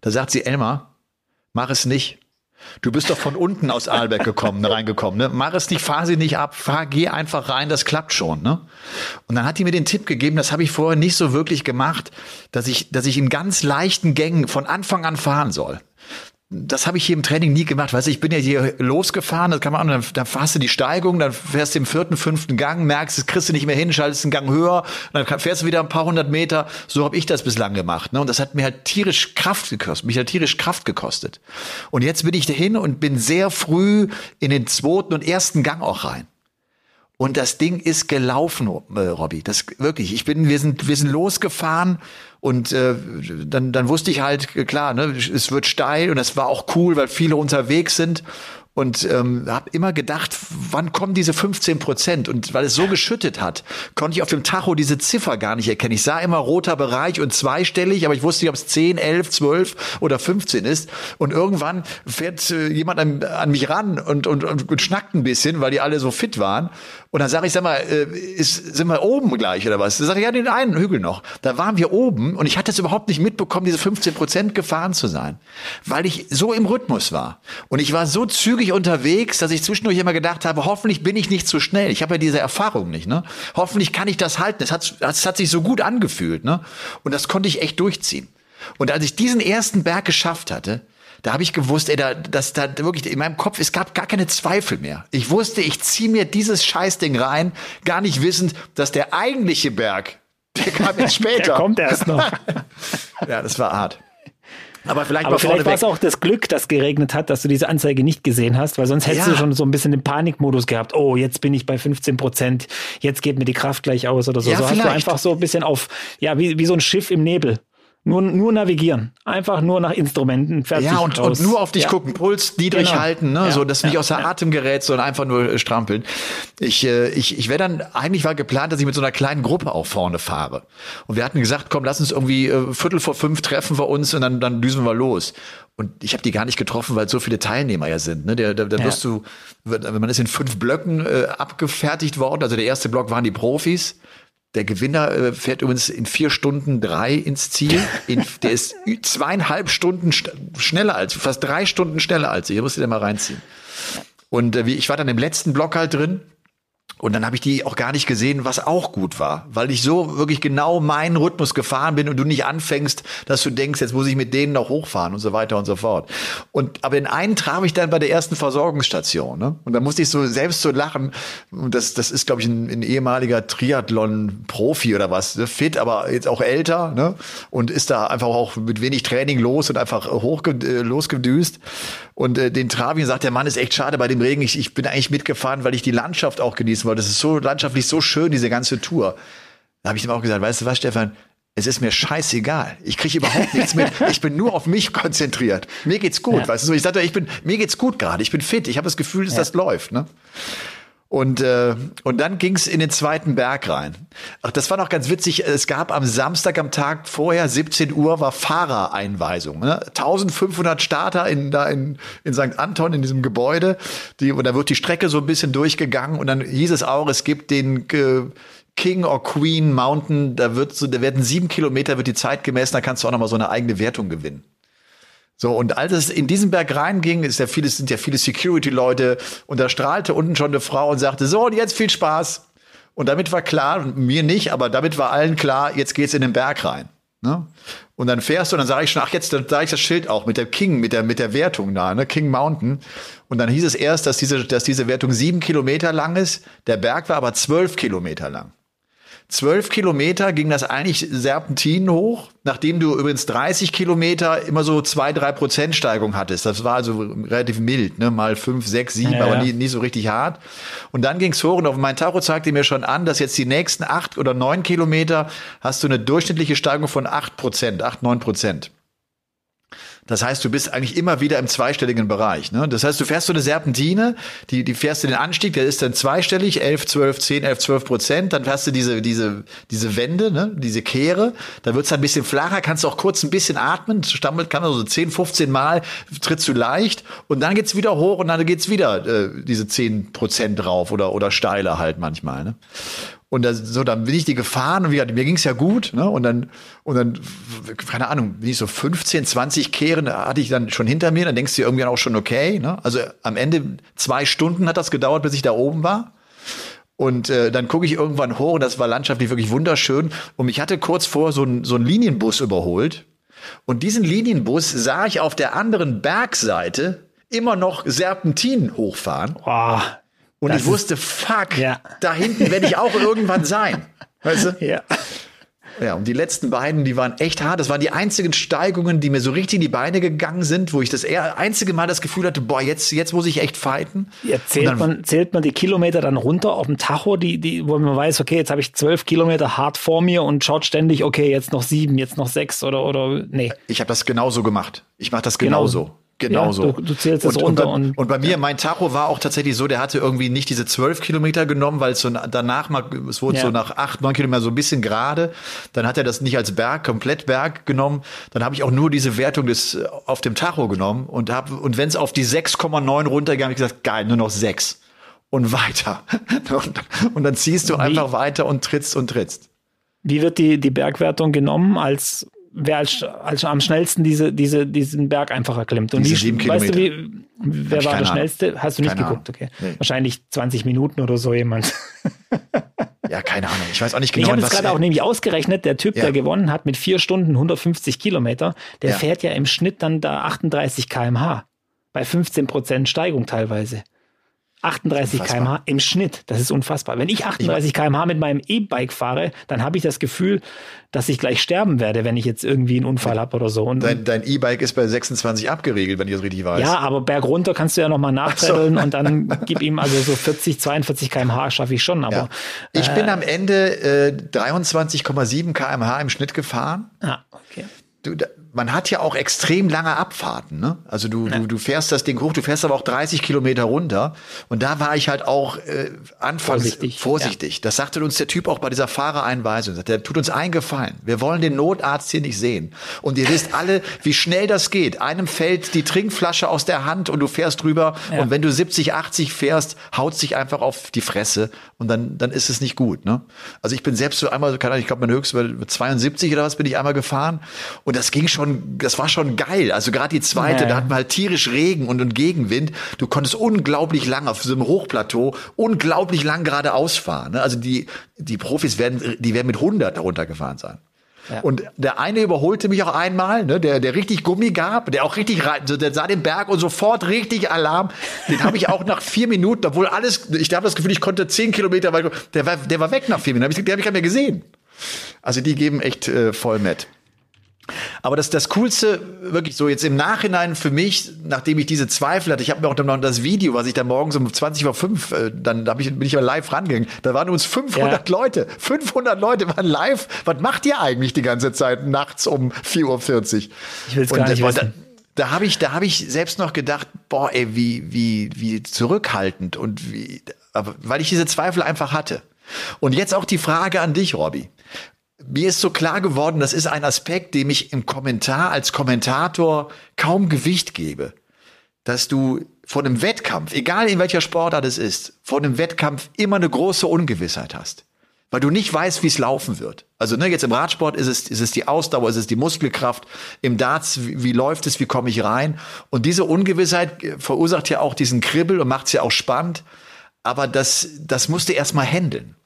B: Da sagt sie, Elmar, mach es nicht. Du bist doch von unten aus Aalberg gekommen, reingekommen, ne? Mach es nicht, fahr sie nicht ab, fahr, geh einfach rein, das klappt schon, ne? Und dann hat die mir den Tipp gegeben, das habe ich vorher nicht so wirklich gemacht, dass ich, dass ich in ganz leichten Gängen von Anfang an fahren soll das habe ich hier im Training nie gemacht. Weißt du, ich bin ja hier losgefahren, das kann man dann, dann fährst du die Steigung, dann fährst du im vierten, fünften Gang, merkst, das kriegst du nicht mehr hin, schaltest einen Gang höher, dann fährst du wieder ein paar hundert Meter. So habe ich das bislang gemacht. Ne? Und das hat mir halt tierisch Kraft gekostet, mich hat tierisch Kraft gekostet. Und jetzt bin ich dahin und bin sehr früh in den zweiten und ersten Gang auch rein. Und das Ding ist gelaufen, äh, Robby. Das wirklich. Ich bin, wir sind, wir sind losgefahren und äh, dann, dann wusste ich halt klar, ne, es wird steil und das war auch cool, weil viele unterwegs sind. Und ähm, habe immer gedacht, wann kommen diese 15 Prozent? Und weil es so geschüttet hat, konnte ich auf dem Tacho diese Ziffer gar nicht erkennen. Ich sah immer roter Bereich und zweistellig, aber ich wusste nicht, ob es 10, 11, 12 oder 15 ist. Und irgendwann fährt äh, jemand an, an mich ran und, und, und, und schnackt ein bisschen, weil die alle so fit waren. Und dann sage ich, sag mal, äh, ist, sind wir oben gleich oder was? Da sage ich, ja, den einen Hügel noch. Da waren wir oben und ich hatte es überhaupt nicht mitbekommen, diese 15 Prozent gefahren zu sein, weil ich so im Rhythmus war. Und ich war so zügig unterwegs, dass ich zwischendurch immer gedacht habe, hoffentlich bin ich nicht zu schnell. Ich habe ja diese Erfahrung nicht. Ne? Hoffentlich kann ich das halten. Es hat, es hat sich so gut angefühlt. Ne? Und das konnte ich echt durchziehen. Und als ich diesen ersten Berg geschafft hatte, da habe ich gewusst, ey, da, dass da wirklich in meinem Kopf, es gab gar keine Zweifel mehr. Ich wusste, ich ziehe mir dieses Scheißding rein, gar nicht wissend, dass der eigentliche Berg Der kam jetzt später.
C: Der kommt erst noch.
B: ja, das war hart. Aber vielleicht
C: Aber vielleicht war es auch das Glück, dass geregnet hat, dass du diese Anzeige nicht gesehen hast, weil sonst hättest
B: Ja.
C: du schon so ein bisschen den Panikmodus gehabt. Oh, jetzt bin ich bei 15 Prozent, jetzt geht mir die Kraft gleich aus oder so.
B: Ja,
C: so hast du
B: vielleicht.
C: einfach so ein bisschen auf, ja, wie, wie so ein Schiff im Nebel. Nur, nur navigieren. Einfach nur nach Instrumenten. Fertig,
B: Ja, und,
C: raus.
B: und nur auf dich
C: ja.
B: gucken, Puls niedrig
C: Genau.
B: halten, ne?
C: Ja,
B: so dass du nicht
C: ja,
B: außer
C: ja.
B: Atem gerät, sondern einfach nur äh, strampeln. Ich, äh, ich, ich wäre dann, eigentlich war geplant, dass ich mit so einer kleinen Gruppe auch vorne fahre. Und wir hatten gesagt, komm, lass uns irgendwie äh, Viertel vor fünf treffen wir uns und dann, dann düsen wir los. Und ich habe die gar nicht getroffen, weil so viele Teilnehmer ja sind. Ne? Der, der, da
C: Ja.
B: wirst du, man ist in fünf Blöcken äh, abgefertigt worden. Also der erste Block waren die Profis. Der Gewinner äh, fährt übrigens in vier Stunden drei ins Ziel. In, der ist zweieinhalb Stunden st schneller als, fast drei Stunden schneller als ich. Da musst du dir mal reinziehen. Und äh, ich war dann im letzten Block halt drin. Und dann habe ich die auch gar nicht gesehen, was auch gut war, weil ich so wirklich genau meinen Rhythmus gefahren bin und du nicht anfängst, dass du denkst, jetzt muss ich mit denen noch hochfahren und so weiter und so fort. Und aber den einen traf ich dann bei der ersten Versorgungsstation, ne? Und da musste ich so selbst so lachen. Und das das ist glaube ich ein, ein ehemaliger Triathlon-Profi oder was, ne? fit, aber jetzt auch älter, ne? Und ist da einfach auch mit wenig Training los und einfach hoch äh, losgedüst. Und äh, den und sagt, der Mann ist echt schade bei dem Regen. Ich, ich bin eigentlich mitgefahren, weil ich die Landschaft auch genießen wollte. Das ist so landschaftlich so schön, diese ganze Tour. Da habe ich ihm auch gesagt, weißt du was, Stefan? Es ist mir scheißegal. Ich kriege überhaupt nichts mit. Ich bin nur auf mich konzentriert. Mir geht's gut,
C: Ja.
B: weißt du. Ich sagte, ich bin, mir geht's gut gerade. Ich bin fit. Ich habe das Gefühl, dass das läuft. Ne? Und, äh, und dann ging's in den zweiten Berg rein. Ach, das war noch ganz witzig. Es gab am Samstag am Tag vorher, 17 Uhr, war Fahrereinweisung. Ne? 1500 Starter in, da in, in St. Anton, in diesem Gebäude. Die, und da wird die Strecke so ein bisschen durchgegangen. Und dann hieß es auch, es gibt den äh, King or Queen Mountain. Da, wird so, da werden sieben Kilometer, wird die Zeit gemessen. Da kannst du auch noch mal so eine eigene Wertung gewinnen. So, und als es in diesen Berg reinging, ist ja vieles, sind ja viele Security-Leute, und da strahlte unten schon eine Frau und sagte, so, und jetzt viel Spaß. Und damit war klar, mir nicht, aber damit war allen klar, jetzt geht's in den Berg rein. Ne? Und dann fährst du, und dann sage ich schon, ach, jetzt dann sage ich das Schild auch mit der King, mit der, mit der Wertung da, ne? King Mountain. Und dann hieß es erst, dass diese, dass diese Wertung sieben Kilometer lang ist. Der Berg war aber zwölf Kilometer lang. Zwölf Kilometer ging das eigentlich Serpentinen hoch, nachdem du übrigens 30 Kilometer immer so zwei, drei Prozent Steigung hattest. Das war also relativ mild, ne? mal fünf, sechs, sieben,
C: Ja,
B: aber
C: ja.
B: nie, nie so richtig hart. Und dann ging's hoch und auf mein Tacho zeigte mir schon an, dass jetzt die nächsten acht oder neun Kilometer hast du eine durchschnittliche Steigung von acht Prozent, acht, neun Prozent. Das heißt, du bist eigentlich immer wieder im zweistelligen Bereich. Ne? Das heißt, du fährst so eine Serpentine, die, die fährst du den Anstieg, der ist dann zweistellig, 11, 12, 10, 11, 12 Prozent. Dann fährst du diese, diese, diese Wände, ne? diese Kehre. Da wird's dann ein bisschen flacher, kannst du auch kurz ein bisschen atmen. Stammelt kann man so 10, 15 Mal, trittst du leicht. Und dann geht's wieder hoch und dann geht's wieder äh, diese 10 Prozent drauf oder, oder steiler halt manchmal. Ne? Und das, so, dann bin ich die gefahren und wie gesagt, mir ging's ja gut, ne? Und dann, und dann, keine Ahnung, bin ich so 15, 20 Kehren hatte ich dann schon hinter mir, dann denkst du dir irgendwann auch schon okay, ne? Also am Ende zwei Stunden hat das gedauert, bis ich da oben war. Und äh, dann gucke ich irgendwann hoch und das war landschaftlich wirklich wunderschön. Und mich hatte kurz vor so ein, so ein Linienbus überholt. Und diesen Linienbus sah ich auf der anderen Bergseite immer noch Serpentinen hochfahren.
C: Boah,
B: Und
C: Das
B: ich wusste, fuck,
C: Ja.
B: da hinten werde ich auch irgendwann sein. Weißt du?
C: ja.
B: Ja, und die letzten beiden, die waren echt hart. Das waren die einzigen Steigungen, die mir so richtig in die Beine gegangen sind, wo ich das eher einzige Mal das Gefühl hatte, boah, jetzt, jetzt muss ich echt fighten.
C: Ja, zählt,
B: dann-
C: man, zählt man die Kilometer dann runter auf dem Tacho, die, die, wo man weiß, okay, jetzt habe ich zwölf Kilometer hart vor mir und schaut ständig, okay, jetzt noch sieben, jetzt noch sechs oder, oder nee.
B: Ich habe das genauso gemacht. Ich mache das
C: Genau.
B: Genauso. Genauso.
C: Ja, du- du zählst
B: und,
C: runter
B: und,
C: und-
B: und bei mir, mein Tacho war auch tatsächlich so, der hatte irgendwie nicht diese zwölf Kilometer genommen, weil es so danach mal, es wurde
C: Ja.
B: so nach acht, neun Kilometer so ein bisschen gerade. Dann hat er das nicht als Berg, komplett Berg genommen. Dann habe ich auch nur diese Wertung des äh, auf dem Tacho genommen und hab, und wenn es auf die 6,9 runtergegangen, habe ich gesagt, geil, nur noch sechs und weiter. Und, und dann ziehst du einfach weiter und trittst und trittst.
C: Wie wird die, die Bergwertung genommen, als wer als, als am schnellsten diese, diese, diesen Berg einfach erklimmt? Und
B: Diese
C: wie, weißt du, wie, wer
B: ich
C: war der schnellste? Hast du nicht
B: Keine
C: geguckt, okay.
B: Nee.
C: Wahrscheinlich 20 Minuten oder so jemand.
B: Ja, keine Ahnung. Ich weiß auch nicht
C: ich
B: genau,
C: habe
B: in
C: jetzt
B: was
C: gerade auch nämlich ausgerechnet, der Typ,
B: Ja.
C: der gewonnen hat mit vier Stunden 150 Kilometer, der
B: Ja.
C: fährt ja im Schnitt dann da 38 kmh. Bei 15 Prozent Steigung teilweise. 38 km/h im Schnitt. Das ist unfassbar. Wenn ich 38 km/h mit meinem E-Bike fahre, dann habe ich das Gefühl, dass ich gleich sterben werde, wenn ich jetzt irgendwie einen Unfall habe oder so.
B: Und dein, dein E-Bike ist bei 26 abgeriegelt, wenn ich das richtig weiß.
C: Ja, aber bergunter kannst du ja nochmal nachträdeln so. und dann gib ihm also so 40, 42 km/h schaffe ich schon. Aber ja.
B: ich äh, bin am Ende äh, 23,7 km/h im Schnitt gefahren.
C: Ah, okay.
B: Du, man hat ja auch extrem lange Abfahrten. Ne? Also du, ja. du, du fährst das Ding hoch, du fährst aber auch 30 Kilometer runter. Und da war ich halt auch äh, anfangs vorsichtig. vorsichtig. Ja. Das sagte uns der Typ auch bei dieser Fahrereinweisung. Der tut uns eingefallen. Wir wollen den Notarzt hier nicht sehen. Und ihr wisst alle, wie schnell das geht. Einem fällt die Trinkflasche aus der Hand und du fährst drüber. Ja. Und wenn du 70, 80 fährst, haut sich einfach auf die Fresse. Und dann, dann ist es nicht gut. Ne? Also ich bin selbst so einmal, ich glaube, mein höchstes 72 oder was bin ich einmal gefahren. Und das ging schon schon, das war schon geil. Also gerade die zweite, ja, da hatten wir halt tierisch Regen und, und Gegenwind. Du konntest unglaublich lang auf so einem Hochplateau, unglaublich lang geradeaus fahren. Ne? Also die, die Profis werden, die werden mit 100 darunter gefahren sein. Ja. Und der eine überholte mich auch einmal, ne, der, der richtig Gummi gab, der auch richtig rein, der sah den Berg und sofort richtig Alarm. Den habe ich auch nach vier Minuten, obwohl alles, ich habe das Gefühl, ich konnte zehn Kilometer weit, der war, der war weg nach vier Minuten. Den habe ich, hab ich gar nicht mehr gesehen. Also die geben echt äh, voll mit. Aber das, das Coolste, wirklich so jetzt im Nachhinein für mich, nachdem ich diese Zweifel hatte, ich habe mir auch dann noch das Video, was ich da morgens um 20 vor 5, äh, dann hab ich, bin ich mal live rangegangen, da waren uns 500 ja. Leute, 500 Leute waren live. Was macht ihr eigentlich die ganze Zeit nachts um 4.40 Uhr?
C: Ich will es gar nicht wissen.
B: Da, da habe ich, da habe ich selbst noch gedacht, boah, ey, wie, wie, wie zurückhaltend und wie, aber, weil ich diese Zweifel einfach hatte. Und jetzt auch die Frage an dich, Robby mir ist so klar geworden, das ist ein Aspekt, dem ich im Kommentar als Kommentator kaum Gewicht gebe. Dass du vor einem Wettkampf, egal in welcher Sportart es ist, vor einem Wettkampf immer eine große Ungewissheit hast. Weil du nicht weißt, wie es laufen wird. Also ne, jetzt im Radsport ist es, ist es die Ausdauer, ist es die Muskelkraft. Im Darts, wie, wie läuft es, wie komme ich rein? Und diese Ungewissheit verursacht ja auch diesen Kribbel und macht es ja auch spannend. Aber das, das musst du erstmal handeln.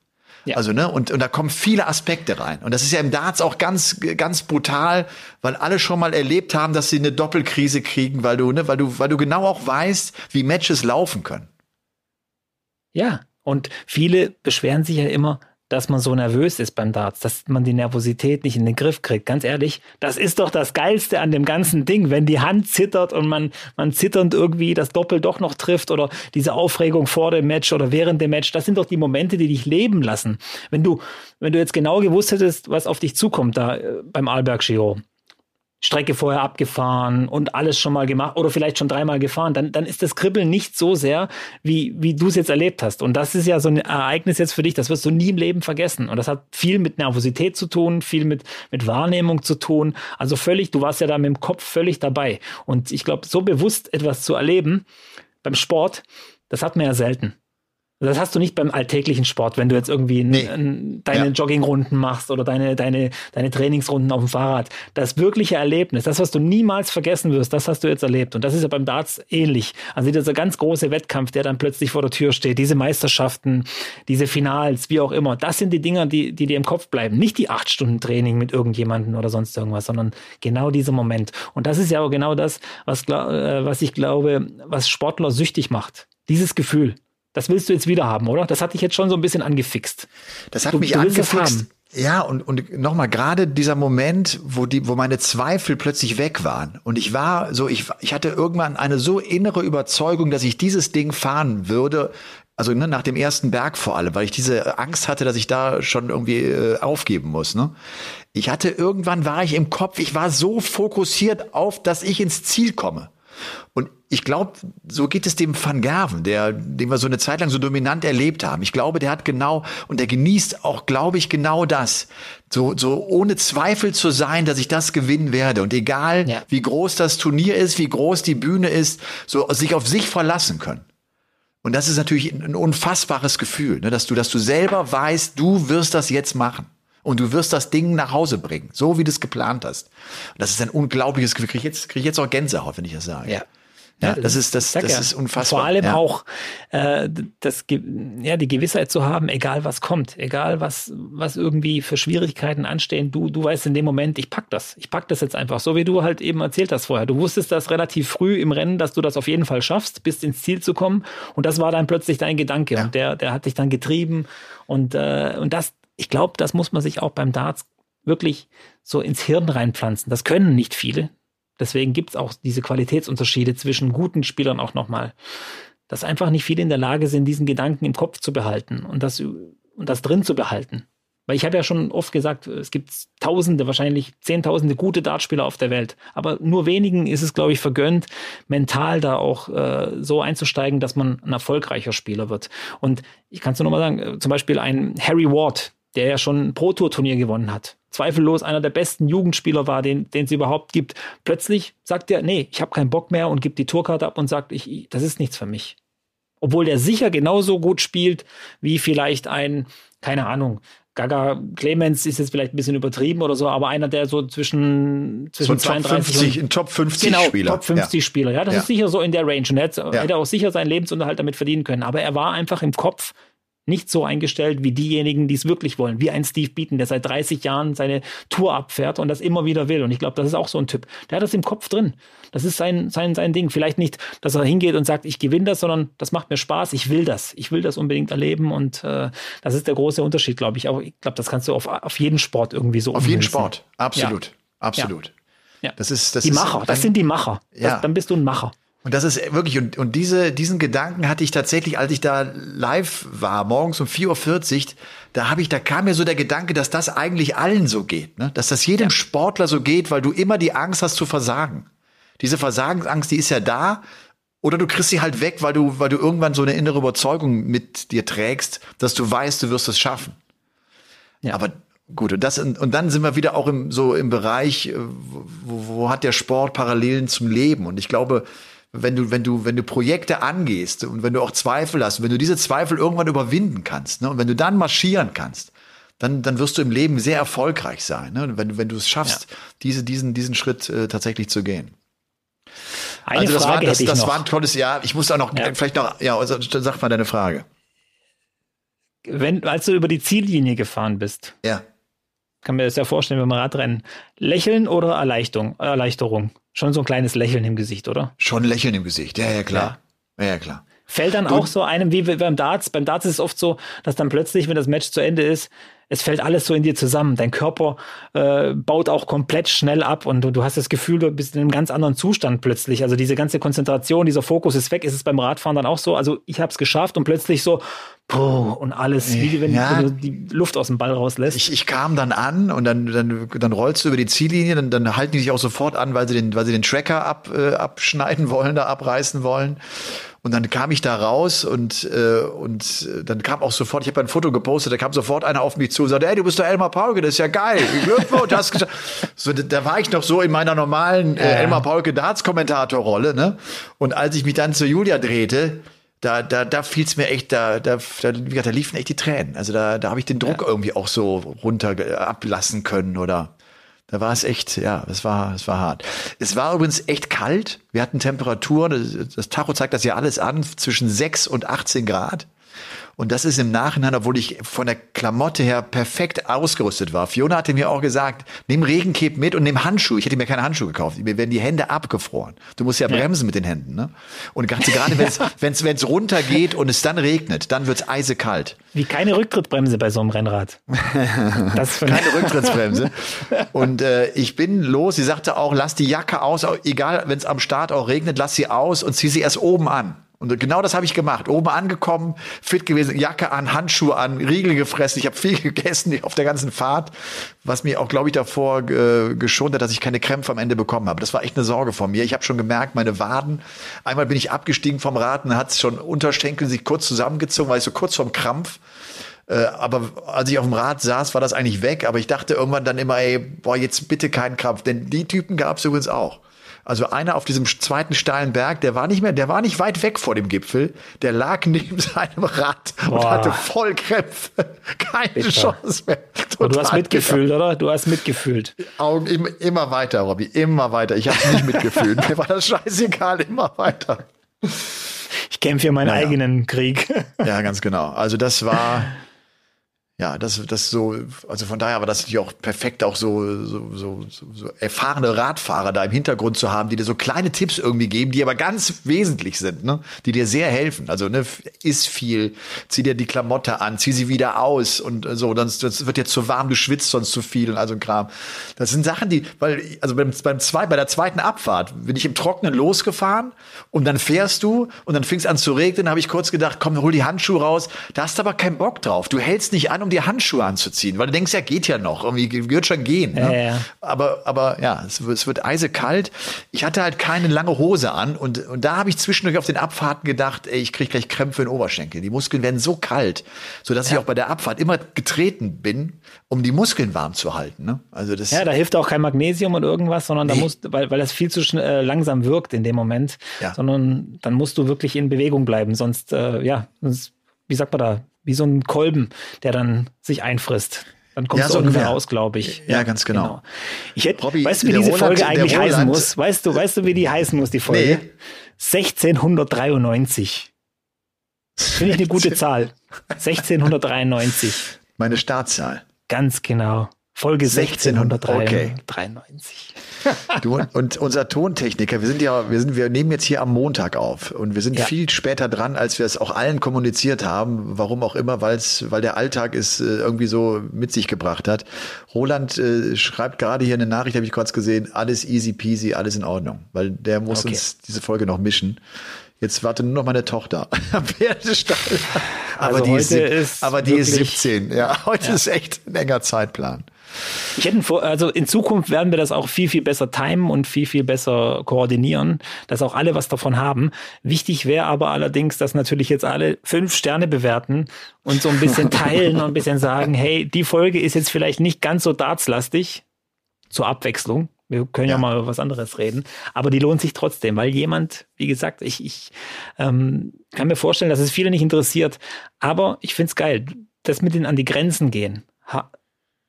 B: Ja. Also, ne, und, und da kommen viele Aspekte rein. Und das ist ja im Darts auch ganz, ganz brutal, weil alle schon mal erlebt haben, dass sie eine Doppelkrise kriegen, weil du, ne, weil du, weil du genau auch weißt, wie Matches laufen können.
C: Ja, und viele beschweren sich ja immer, dass man so nervös ist beim Darts, dass man die Nervosität nicht in den Griff kriegt. Ganz ehrlich, das ist doch das Geilste an dem ganzen Ding, wenn die Hand zittert und man, man zitternd irgendwie das Doppel doch noch trifft oder diese Aufregung vor dem Match oder während dem Match. Das sind doch die Momente, die dich leben lassen. Wenn du, wenn du jetzt genau gewusst hättest, was auf dich zukommt da äh, beim Alberg Giro, Strecke vorher abgefahren und alles schon mal gemacht oder vielleicht schon dreimal gefahren, dann, dann ist das Kribbeln nicht so sehr, wie, wie du es jetzt erlebt hast. Und das ist ja so ein Ereignis jetzt für dich, das wirst du nie im Leben vergessen. Und das hat viel mit Nervosität zu tun, viel mit, mit Wahrnehmung zu tun. Also völlig, du warst ja da mit dem Kopf völlig dabei. Und ich glaube, so bewusst etwas zu erleben beim Sport, das hat man ja selten. Das hast du nicht beim alltäglichen Sport, wenn du jetzt irgendwie nee. deine ja. Joggingrunden machst oder deine, deine, deine Trainingsrunden auf dem Fahrrad. Das wirkliche Erlebnis, das, was du niemals vergessen wirst, das hast du jetzt erlebt. Und das ist ja beim Darts ähnlich. Also dieser ganz große Wettkampf, der dann plötzlich vor der Tür steht, diese Meisterschaften, diese Finals, wie auch immer, das sind die Dinger, die, die dir im Kopf bleiben. Nicht die acht Stunden Training mit irgendjemandem oder sonst irgendwas, sondern genau dieser Moment. Und das ist ja auch genau das, was, äh, was ich glaube, was Sportler süchtig macht. Dieses Gefühl. Das willst du jetzt wieder haben, oder? Das hat dich jetzt schon so ein bisschen angefixt.
B: Das hat du, mich du angefixt. Ja, und, und nochmal, gerade dieser Moment, wo die, wo meine Zweifel plötzlich weg waren. Und ich war so, ich, ich hatte irgendwann eine so innere Überzeugung, dass ich dieses Ding fahren würde. Also ne, nach dem ersten Berg vor allem, weil ich diese Angst hatte, dass ich da schon irgendwie äh, aufgeben muss. Ne? Ich hatte irgendwann war ich im Kopf, ich war so fokussiert auf, dass ich ins Ziel komme. Und ich glaube, so geht es dem Van Gerven, der, den wir so eine Zeit lang so dominant erlebt haben. Ich glaube, der hat genau und der genießt auch, glaube ich, genau das. So, so ohne Zweifel zu sein, dass ich das gewinnen werde. Und egal, ja. wie groß das Turnier ist, wie groß die Bühne ist, so sich auf sich verlassen können. Und das ist natürlich ein unfassbares Gefühl, ne, dass du, dass du selber weißt, du wirst das jetzt machen. Und du wirst das Ding nach Hause bringen, so wie du es geplant hast. Und das ist ein unglaubliches Gefühl. Krieg ich jetzt, krieg ich jetzt auch Gänsehaut, wenn ich das sage.
C: Ja.
B: Ja, das ist das, das ist unfassbar.
C: Vor allem
B: ja.
C: auch äh, das, ja, die Gewissheit zu haben, egal was kommt, egal was, was irgendwie für Schwierigkeiten anstehen, du, du weißt in dem Moment, ich pack das. Ich pack das jetzt einfach, so wie du halt eben erzählt hast vorher. Du wusstest das relativ früh im Rennen, dass du das auf jeden Fall schaffst, bis ins Ziel zu kommen. Und das war dann plötzlich dein Gedanke. Ja. Und der, der hat dich dann getrieben. Und, äh, und das, ich glaube, das muss man sich auch beim Darts wirklich so ins Hirn reinpflanzen. Das können nicht viele. Deswegen gibt es auch diese Qualitätsunterschiede zwischen guten Spielern auch nochmal. Dass einfach nicht viele in der Lage sind, diesen Gedanken im Kopf zu behalten und das, und das drin zu behalten. Weil ich habe ja schon oft gesagt, es gibt Tausende, wahrscheinlich Zehntausende gute Dartspieler auf der Welt. Aber nur wenigen ist es, glaube ich, vergönnt, mental da auch äh, so einzusteigen, dass man ein erfolgreicher Spieler wird. Und ich kann es nur noch mal sagen, äh, zum Beispiel ein Harry Ward, der ja schon ein Pro-Tour-Turnier gewonnen hat. Zweifellos einer der besten Jugendspieler war, den es überhaupt gibt. Plötzlich sagt er, nee, ich habe keinen Bock mehr und gibt die Tourkarte ab und sagt, ich, das ist nichts für mich. Obwohl der sicher genauso gut spielt wie vielleicht ein, keine Ahnung, Gaga Clemens ist jetzt vielleicht ein bisschen übertrieben oder so, aber einer, der so zwischen, zwischen
B: so 32 50, und Top 50
C: genau,
B: Spieler.
C: Top 50 ja. Spieler. Ja, das ja. ist sicher so in der Range und er hätte, ja. hätte auch sicher seinen Lebensunterhalt damit verdienen können. Aber er war einfach im Kopf nicht so eingestellt wie diejenigen, die es wirklich wollen, wie ein Steve Beaton, der seit 30 Jahren seine Tour abfährt und das immer wieder will. Und ich glaube, das ist auch so ein Typ. Der hat das im Kopf drin. Das ist sein, sein, sein Ding. Vielleicht nicht, dass er hingeht und sagt, ich gewinne das, sondern das macht mir Spaß, ich will das. Ich will das unbedingt erleben und äh, das ist der große Unterschied, glaube ich. Aber ich glaube, das kannst du auf, auf jeden Sport irgendwie so
B: Auf jeden Sport, absolut. Ja. Absolut.
C: Ja. Das ist, das die ist Macher, das sind die Macher. Ja. Das, dann bist du ein Macher.
B: Und das ist wirklich, und, und diese, diesen Gedanken hatte ich tatsächlich, als ich da live war, morgens um 4.40 Uhr, da habe ich, da kam mir so der Gedanke, dass das eigentlich allen so geht, ne? dass das jedem ja. Sportler so geht, weil du immer die Angst hast zu versagen. Diese Versagensangst, die ist ja da, oder du kriegst sie halt weg, weil du, weil du irgendwann so eine innere Überzeugung mit dir trägst, dass du weißt, du wirst es schaffen. Ja. Aber gut, und das, und dann sind wir wieder auch im, so im Bereich, äh, wo, wo hat der Sport Parallelen zum Leben? Und ich glaube, wenn du, wenn du, wenn du Projekte angehst und wenn du auch Zweifel hast, wenn du diese Zweifel irgendwann überwinden kannst, ne, und wenn du dann marschieren kannst, dann, dann wirst du im Leben sehr erfolgreich sein, ne, wenn, wenn du es schaffst, ja. diese, diesen, diesen Schritt äh, tatsächlich zu gehen.
C: Eine also das, Frage
B: war, das,
C: das
B: war ein tolles Jahr. Ich muss auch noch, ja. vielleicht noch, ja, also, sag mal deine Frage.
C: Wenn, als du über die Ziellinie gefahren bist.
B: Ja.
C: Kann mir das ja vorstellen, wenn man Radrennen. Lächeln oder Erleichterung? Erleichterung? Schon so ein kleines Lächeln im Gesicht, oder?
B: Schon ein Lächeln im Gesicht, ja, ja, klar. Ja, ja, klar.
C: Fällt dann auch so einem wie beim Darts. Beim Darts ist es oft so, dass dann plötzlich, wenn das Match zu Ende ist, es fällt alles so in dir zusammen. Dein Körper äh, baut auch komplett schnell ab und du, du, hast das Gefühl, du bist in einem ganz anderen Zustand plötzlich. Also diese ganze Konzentration, dieser Fokus ist weg. Ist es beim Radfahren dann auch so? Also ich habe es geschafft und plötzlich so, Puh, und alles, wie wenn, ja. du die Luft aus dem Ball rauslässt.
B: Ich, ich kam dann an und dann, dann, dann rollst du über die Ziellinie, dann, dann halten die sich auch sofort an, weil sie den, weil sie den Tracker ab, äh, abschneiden wollen, da abreißen wollen. Und dann kam ich da raus und, äh, und dann kam auch sofort, ich habe ein Foto gepostet, da kam sofort einer auf mich zu und sagte, ey, du bist der Elmar Paulke, das ist ja geil. Glückwunsch, hast so, da war ich noch so in meiner normalen äh, Elmar Paulke Darts-Kommentatorrolle, ne? Und als ich mich dann zu Julia drehte, da, da, da fiel es mir echt, da, da, da, da liefen echt die Tränen. Also da, da habe ich den Druck ja. irgendwie auch so runter ablassen können oder da war es echt, ja, es war, es war hart. Es war übrigens echt kalt. Wir hatten Temperaturen, das, Tacho zeigt das ja alles an, zwischen 6 und 18 Grad. Und das ist im Nachhinein, obwohl ich von der Klamotte her perfekt ausgerüstet war. Fiona hatte mir auch gesagt, nimm Regencape mit und nimm Handschuhe. Ich hätte mir keine Handschuhe gekauft. Mir werden die Hände abgefroren. Du musst ja, ja. bremsen mit den Händen. Ne? Und gerade, gerade wenn es wenn's, wenn's runtergeht und es dann regnet, dann wird's eisekalt.
C: Wie keine Rücktrittbremse bei so einem Rennrad.
B: das keine Rücktrittsbremse. Und äh, ich bin los. Sie sagte auch, lass die Jacke aus, egal wenn es am Start auch regnet, lass sie aus und zieh sie erst oben an. Und genau das habe ich gemacht. Oben angekommen, fit gewesen, Jacke an, Handschuhe an, Riegel gefressen. Ich habe viel gegessen auf der ganzen Fahrt, was mir auch, glaube ich, davor äh, geschont hat, dass ich keine Krämpfe am Ende bekommen habe. Das war echt eine Sorge von mir. Ich habe schon gemerkt, meine Waden. Einmal bin ich abgestiegen vom Rad und hat schon Unterschenkel sich kurz zusammengezogen, weil ich so kurz vorm Krampf. Äh, aber als ich auf dem Rad saß, war das eigentlich weg. Aber ich dachte irgendwann dann immer, ey, boah, jetzt bitte keinen Krampf. Denn die Typen gab es übrigens auch. Also einer auf diesem zweiten steilen Berg, der war nicht mehr, der war nicht weit weg vor dem Gipfel. Der lag neben seinem Rad Boah. und hatte voll Krämpfe. Keine Bitter. Chance mehr.
C: Total du hast mitgefühlt, bitter. oder? Du hast mitgefühlt.
B: Augen immer, immer weiter, Robby, immer weiter. Ich habe nicht mitgefühlt. Mir war das scheißegal, immer weiter.
C: Ich kämpfe für meinen naja. eigenen Krieg.
B: Ja, ganz genau. Also das war ja, das, das so, also von daher war das natürlich auch perfekt, auch so, so, so, so erfahrene Radfahrer da im Hintergrund zu haben, die dir so kleine Tipps irgendwie geben, die aber ganz wesentlich sind, ne? die dir sehr helfen. Also, ne, isst viel, zieh dir die Klamotte an, zieh sie wieder aus und so, das wird dir zu warm, du schwitzt sonst zu viel und also ein Kram. Das sind Sachen, die, weil, also beim, beim zwei, bei der zweiten Abfahrt bin ich im Trockenen losgefahren und dann fährst du und dann fing an zu regnen, habe ich kurz gedacht, komm, hol die Handschuhe raus. Da hast du aber keinen Bock drauf. Du hältst nicht an um dir Handschuhe anzuziehen, weil du denkst, ja, geht ja noch, irgendwie wird schon gehen. Ne? Ja, ja. Aber, aber ja, es, es, wird eisekalt. Ich hatte halt keine lange Hose an und, und da habe ich zwischendurch auf den Abfahrten gedacht, ey, ich kriege gleich Krämpfe in den Oberschenkel. Die Muskeln werden so kalt, sodass ja. ich auch bei der Abfahrt immer getreten bin, um die Muskeln warm zu halten. Ne? Also das
C: ja, da hilft auch kein Magnesium und irgendwas, sondern nee. da musst, weil, weil das viel zu äh, langsam wirkt in dem Moment, ja. sondern dann musst du wirklich in Bewegung bleiben, sonst, äh, ja, sonst, wie sagt man da, wie so ein Kolben, der dann sich einfrisst. Dann kommst ja, so du ungefähr raus, glaube ich.
B: Ja, ja, ganz genau. genau.
C: Ich hätte, Robby, weißt du, wie diese Roland, Folge eigentlich heißen muss? Weißt du, weißt du, wie die heißen muss, die Folge? Nee. 1693. Finde ich eine gute Zahl. 1693.
B: Meine Startzahl.
C: Ganz genau. Folge 1693.
B: Okay. Du und unser Tontechniker, wir sind ja, wir sind, wir nehmen jetzt hier am Montag auf und wir sind ja. viel später dran, als wir es auch allen kommuniziert haben. Warum auch immer, weil es, weil der Alltag es äh, irgendwie so mit sich gebracht hat. Roland äh, schreibt gerade hier eine Nachricht, habe ich kurz gesehen, alles easy peasy, alles in Ordnung, weil der muss okay. uns diese Folge noch mischen. Jetzt warte nur noch meine Tochter am Pferdestall. Aber also die, ist, ist, aber die ist 17. Ja, heute ja. ist echt ein enger Zeitplan.
C: Ich hätte vor, also in Zukunft werden wir das auch viel, viel besser timen und viel, viel besser koordinieren, dass auch alle was davon haben. Wichtig wäre aber allerdings, dass natürlich jetzt alle fünf Sterne bewerten und so ein bisschen teilen und ein bisschen sagen, hey, die Folge ist jetzt vielleicht nicht ganz so dartslastig zur Abwechslung. Wir können ja. ja, mal über was anderes reden. Aber die lohnt sich trotzdem, weil jemand, wie gesagt, ich, ich ähm, kann mir vorstellen, dass es viele nicht interessiert. Aber ich finde es geil, das mit den an die Grenzen gehen. Ha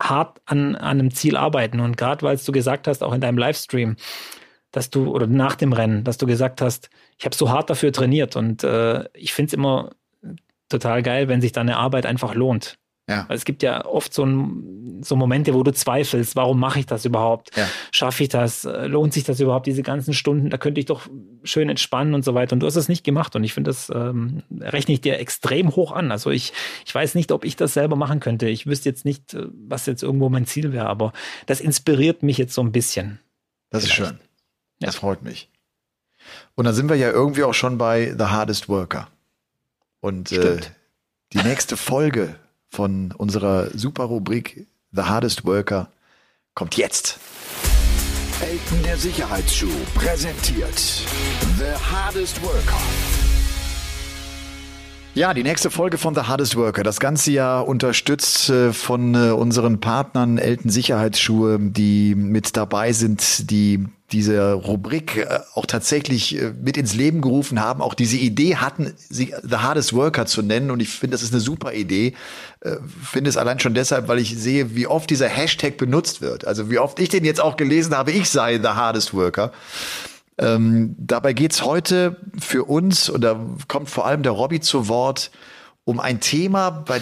C: hart an, an einem Ziel arbeiten. Und gerade weil du gesagt hast, auch in deinem Livestream, dass du, oder nach dem Rennen, dass du gesagt hast, ich habe so hart dafür trainiert. Und äh, ich finde es immer total geil, wenn sich deine Arbeit einfach lohnt. Ja. Weil es gibt ja oft so, ein, so Momente, wo du zweifelst, warum mache ich das überhaupt? Ja. Schaffe ich das? Lohnt sich das überhaupt, diese ganzen Stunden? Da könnte ich doch schön entspannen und so weiter. Und du hast es nicht gemacht. Und ich finde, das ähm, rechne ich dir extrem hoch an. Also ich, ich weiß nicht, ob ich das selber machen könnte. Ich wüsste jetzt nicht, äh, was jetzt irgendwo mein Ziel wäre, aber das inspiriert mich jetzt so ein bisschen.
B: Das ist schön. Das ja. freut mich. Und dann sind wir ja irgendwie auch schon bei The Hardest Worker. Und äh, die nächste Folge von unserer super Rubrik The Hardest Worker kommt jetzt.
A: Elton der Sicherheitsschuh präsentiert The Hardest Worker.
B: Ja, die nächste Folge von The Hardest Worker. Das ganze Jahr unterstützt äh, von äh, unseren Partnern Elten Sicherheitsschuhe, die mit dabei sind, die diese Rubrik äh, auch tatsächlich mit ins Leben gerufen haben, auch diese Idee hatten, sie The Hardest Worker zu nennen. Und ich finde, das ist eine super Idee. Finde es allein schon deshalb, weil ich sehe, wie oft dieser Hashtag benutzt wird. Also wie oft ich den jetzt auch gelesen habe, ich sei The Hardest Worker. Ähm, dabei geht's heute für uns, und da kommt vor allem der Robby zu Wort, um ein Thema, bei,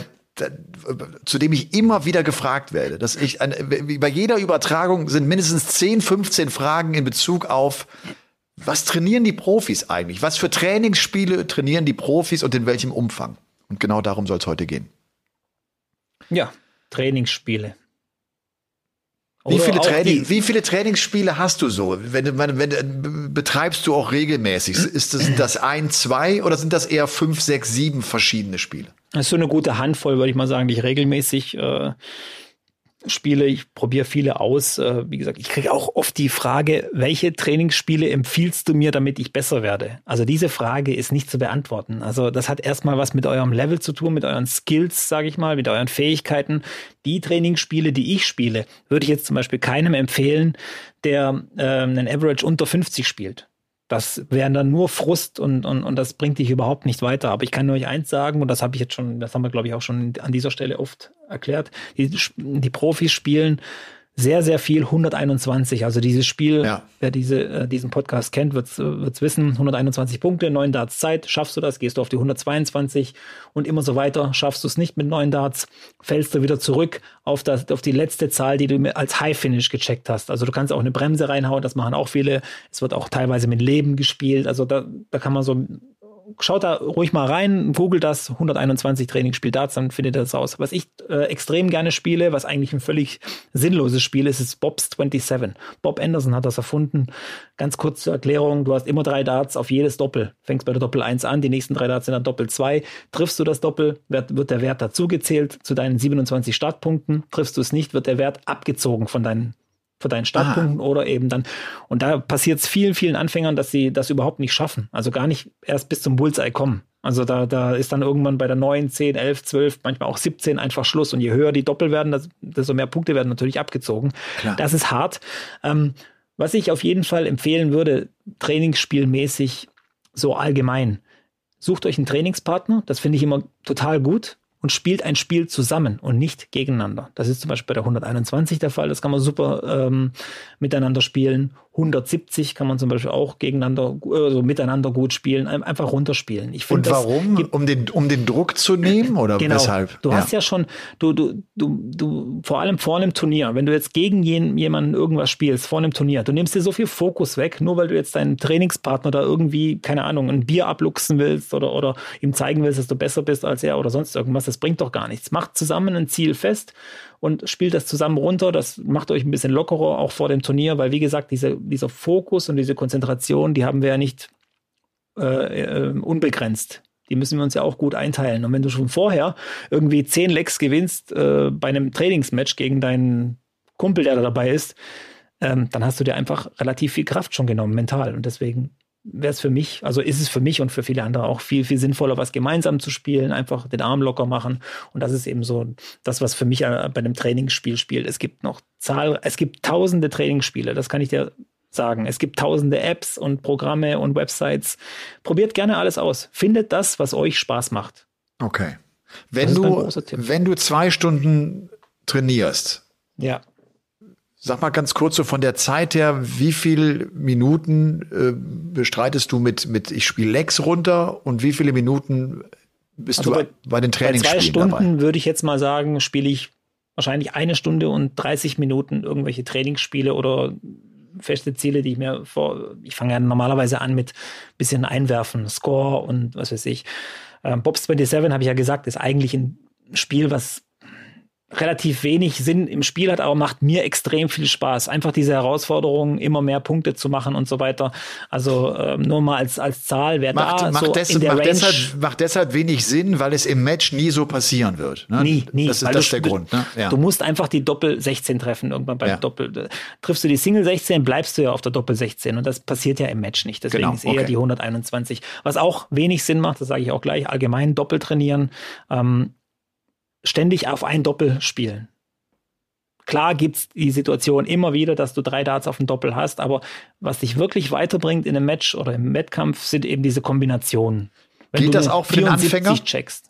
B: zu dem ich immer wieder gefragt werde. Dass ich bei jeder Übertragung sind mindestens 10, 15 Fragen in Bezug auf, was trainieren die Profis eigentlich? Was für Trainingsspiele trainieren die Profis und in welchem Umfang? Und genau darum soll es heute gehen.
C: Ja, Trainingsspiele.
B: Wie viele, Training, wie viele Trainingsspiele hast du so? Wenn, wenn, wenn, betreibst du auch regelmäßig? Ist das, das ein, zwei oder sind das eher fünf, sechs, sieben verschiedene Spiele?
C: Das ist so eine gute Handvoll, würde ich mal sagen, die ich regelmäßig äh, Spiele, ich probiere viele aus. Äh, wie gesagt, ich kriege auch oft die Frage, welche Trainingsspiele empfiehlst du mir, damit ich besser werde? Also diese Frage ist nicht zu beantworten. Also das hat erstmal was mit eurem Level zu tun, mit euren Skills, sage ich mal, mit euren Fähigkeiten. Die Trainingsspiele, die ich spiele, würde ich jetzt zum Beispiel keinem empfehlen, der äh, einen Average unter 50 spielt. Das wäre dann nur Frust und, und, und das bringt dich überhaupt nicht weiter. Aber ich kann euch eins sagen, und das habe ich jetzt schon, das haben wir, glaube ich, auch schon an dieser Stelle oft erklärt. Die, die Profis spielen sehr, sehr viel 121. Also dieses Spiel, ja. wer diese, äh, diesen Podcast kennt, wird es wissen. 121 Punkte, 9 Darts Zeit. Schaffst du das, gehst du auf die 122 und immer so weiter. Schaffst du es nicht mit 9 Darts, fällst du wieder zurück auf, das, auf die letzte Zahl, die du als High Finish gecheckt hast. Also du kannst auch eine Bremse reinhauen, das machen auch viele. Es wird auch teilweise mit Leben gespielt. Also da, da kann man so schaut da ruhig mal rein, googelt das, 121 Trainingsspiel Darts, dann findet ihr das aus. Was ich äh, extrem gerne spiele, was eigentlich ein völlig sinnloses Spiel ist, ist Bob's 27. Bob Anderson hat das erfunden. Ganz kurze Erklärung, du hast immer drei Darts auf jedes Doppel. Fängst bei der Doppel 1 an, die nächsten drei Darts sind dann Doppel 2. Triffst du das Doppel, wird, wird der Wert dazugezählt zu deinen 27 Startpunkten. Triffst du es nicht, wird der Wert abgezogen von deinen von deinen Startpunkten Aha. oder eben dann. Und da passiert es vielen, vielen Anfängern, dass sie das überhaupt nicht schaffen. Also gar nicht erst bis zum Bullseye kommen. Also da, da ist dann irgendwann bei der 9, 10, 11, 12, manchmal auch 17 einfach Schluss. Und je höher die Doppel werden, desto mehr Punkte werden natürlich abgezogen. Klar. Das ist hart. Ähm, was ich auf jeden Fall empfehlen würde, trainingsspielmäßig so allgemein, sucht euch einen Trainingspartner. Das finde ich immer total gut und spielt ein Spiel zusammen und nicht gegeneinander. Das ist zum Beispiel bei der 121 der Fall. Das kann man super ähm, miteinander spielen. 170 kann man zum Beispiel auch gegeneinander, also miteinander gut spielen, einfach runterspielen.
B: Ich find, Und warum? Gibt, um den, um den Druck zu nehmen oder
C: genau.
B: weshalb?
C: Du ja. hast ja schon, du, du, du, du, vor allem vor einem Turnier, wenn du jetzt gegen jemanden irgendwas spielst, vor einem Turnier, du nimmst dir so viel Fokus weg, nur weil du jetzt deinen Trainingspartner da irgendwie, keine Ahnung, ein Bier abluchsen willst oder, oder ihm zeigen willst, dass du besser bist als er oder sonst irgendwas. Das bringt doch gar nichts. Macht zusammen ein Ziel fest und spielt das zusammen runter. Das macht euch ein bisschen lockerer, auch vor dem Turnier, weil wie gesagt, diese, dieser Fokus und diese Konzentration, die haben wir ja nicht äh, äh, unbegrenzt. Die müssen wir uns ja auch gut einteilen. Und wenn du schon vorher irgendwie zehn Lecks gewinnst äh, bei einem Trainingsmatch gegen deinen Kumpel, der da dabei ist, ähm, dann hast du dir einfach relativ viel Kraft schon genommen, mental. Und deswegen wäre es für mich, also ist es für mich und für viele andere auch viel, viel sinnvoller, was gemeinsam zu spielen, einfach den Arm locker machen. Und das ist eben so das, was für mich äh, bei einem Trainingsspiel spielt. Es gibt noch Zahl, es gibt tausende Trainingsspiele, das kann ich dir sagen. Es gibt tausende Apps und Programme und Websites. Probiert gerne alles aus. Findet das, was euch Spaß macht.
B: Okay. Wenn du, wenn du zwei Stunden trainierst,
C: ja.
B: Sag mal ganz kurz so von der Zeit her, wie viele Minuten äh, bestreitest du mit, mit ich spiele Lex runter und wie viele Minuten bist also du bei, bei den Trainingsspielen
C: Bei zwei Stunden dabei? würde ich jetzt mal sagen, spiele ich wahrscheinlich eine Stunde und 30 Minuten irgendwelche Trainingsspiele oder feste Ziele, die ich mir vor, ich fange ja normalerweise an mit bisschen einwerfen, Score und was weiß ich. Ähm, Bobs 27 habe ich ja gesagt, ist eigentlich ein Spiel, was relativ wenig Sinn im Spiel hat, aber macht mir extrem viel Spaß. Einfach diese Herausforderung, immer mehr Punkte zu machen und so weiter. Also ähm, nur mal als, als Zahl, wer
B: macht,
C: da
B: macht, so des, macht, Range, deshalb, macht deshalb wenig Sinn, weil es im Match nie so passieren wird. Ne?
C: Nie, nie.
B: Das ist, das du, der Grund. Ne?
C: Ja. Du musst einfach die Doppel 16 treffen irgendwann beim ja. Doppel. Triffst du die Single 16, bleibst du ja auf der Doppel 16 und das passiert ja im Match nicht. Deswegen genau. ist eher okay. die 121. Was auch wenig Sinn macht, das sage ich auch gleich, allgemein Doppel trainieren. Ähm, ständig auf ein Doppel spielen. Klar gibt's die Situation immer wieder, dass du drei Darts auf dem Doppel hast, aber was dich wirklich weiterbringt in einem Match oder im Wettkampf sind eben diese Kombinationen.
B: Wenn Gilt das auch für den Anfänger?
C: Checkst.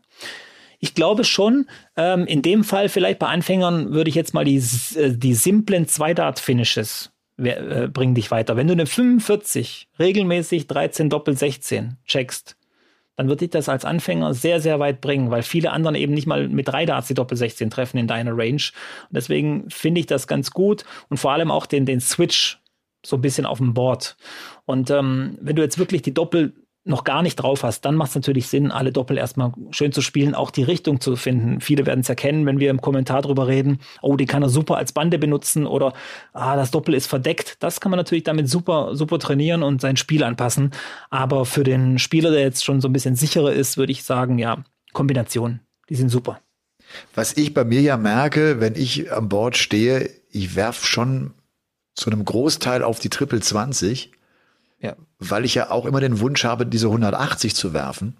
C: Ich glaube schon. Ähm, in dem Fall vielleicht bei Anfängern würde ich jetzt mal die, äh, die simplen Zwei-Dart-Finishes äh, bringen dich weiter. Wenn du eine 45 regelmäßig 13 Doppel 16 checkst, dann wird dich das als Anfänger sehr, sehr weit bringen, weil viele anderen eben nicht mal mit drei Darts die Doppel 16 treffen in deiner Range. Und deswegen finde ich das ganz gut und vor allem auch den, den Switch so ein bisschen auf dem Board. Und ähm, wenn du jetzt wirklich die Doppel noch gar nicht drauf hast, dann macht es natürlich Sinn, alle Doppel erstmal schön zu spielen, auch die Richtung zu finden. Viele werden es erkennen, wenn wir im Kommentar drüber reden, oh, die kann er super als Bande benutzen oder ah, das Doppel ist verdeckt. Das kann man natürlich damit super, super trainieren und sein Spiel anpassen. Aber für den Spieler, der jetzt schon so ein bisschen sicherer ist, würde ich sagen, ja, Kombination, die sind super.
B: Was ich bei mir ja merke, wenn ich an Bord stehe, ich werf schon zu einem Großteil auf die Triple 20, ja. weil ich ja auch immer den Wunsch habe, diese 180 zu werfen.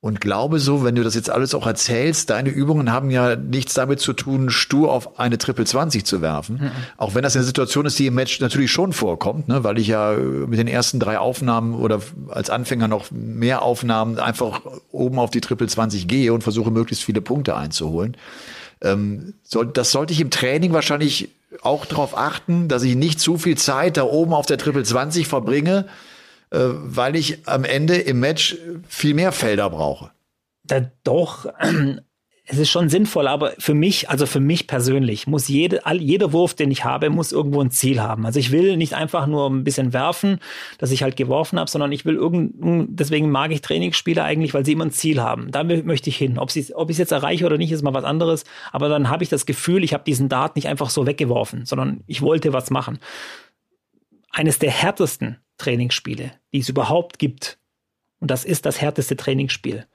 B: Und glaube so, wenn du das jetzt alles auch erzählst, deine Übungen haben ja nichts damit zu tun, stur auf eine Triple 20 zu werfen. Mhm. Auch wenn das eine Situation ist, die im Match natürlich schon vorkommt, ne? weil ich ja mit den ersten drei Aufnahmen oder als Anfänger noch mehr Aufnahmen einfach oben auf die Triple 20 gehe und versuche möglichst viele Punkte einzuholen. Ähm, soll, das sollte ich im Training wahrscheinlich auch darauf achten, dass ich nicht zu viel Zeit da oben auf der Triple 20 verbringe, äh, weil ich am Ende im Match viel mehr Felder brauche.
C: Da doch, es ist schon sinnvoll, aber für mich, also für mich persönlich, muss jede, all, jeder Wurf, den ich habe, muss irgendwo ein Ziel haben. Also ich will nicht einfach nur ein bisschen werfen, dass ich halt geworfen habe, sondern ich will irgend, deswegen mag ich Trainingsspiele eigentlich, weil sie immer ein Ziel haben. Da möchte ich hin. Ob, ob ich es jetzt erreiche oder nicht, ist mal was anderes. Aber dann habe ich das Gefühl, ich habe diesen Dart nicht einfach so weggeworfen, sondern ich wollte was machen. Eines der härtesten Trainingsspiele, die es überhaupt gibt. Und das ist das härteste Trainingsspiel.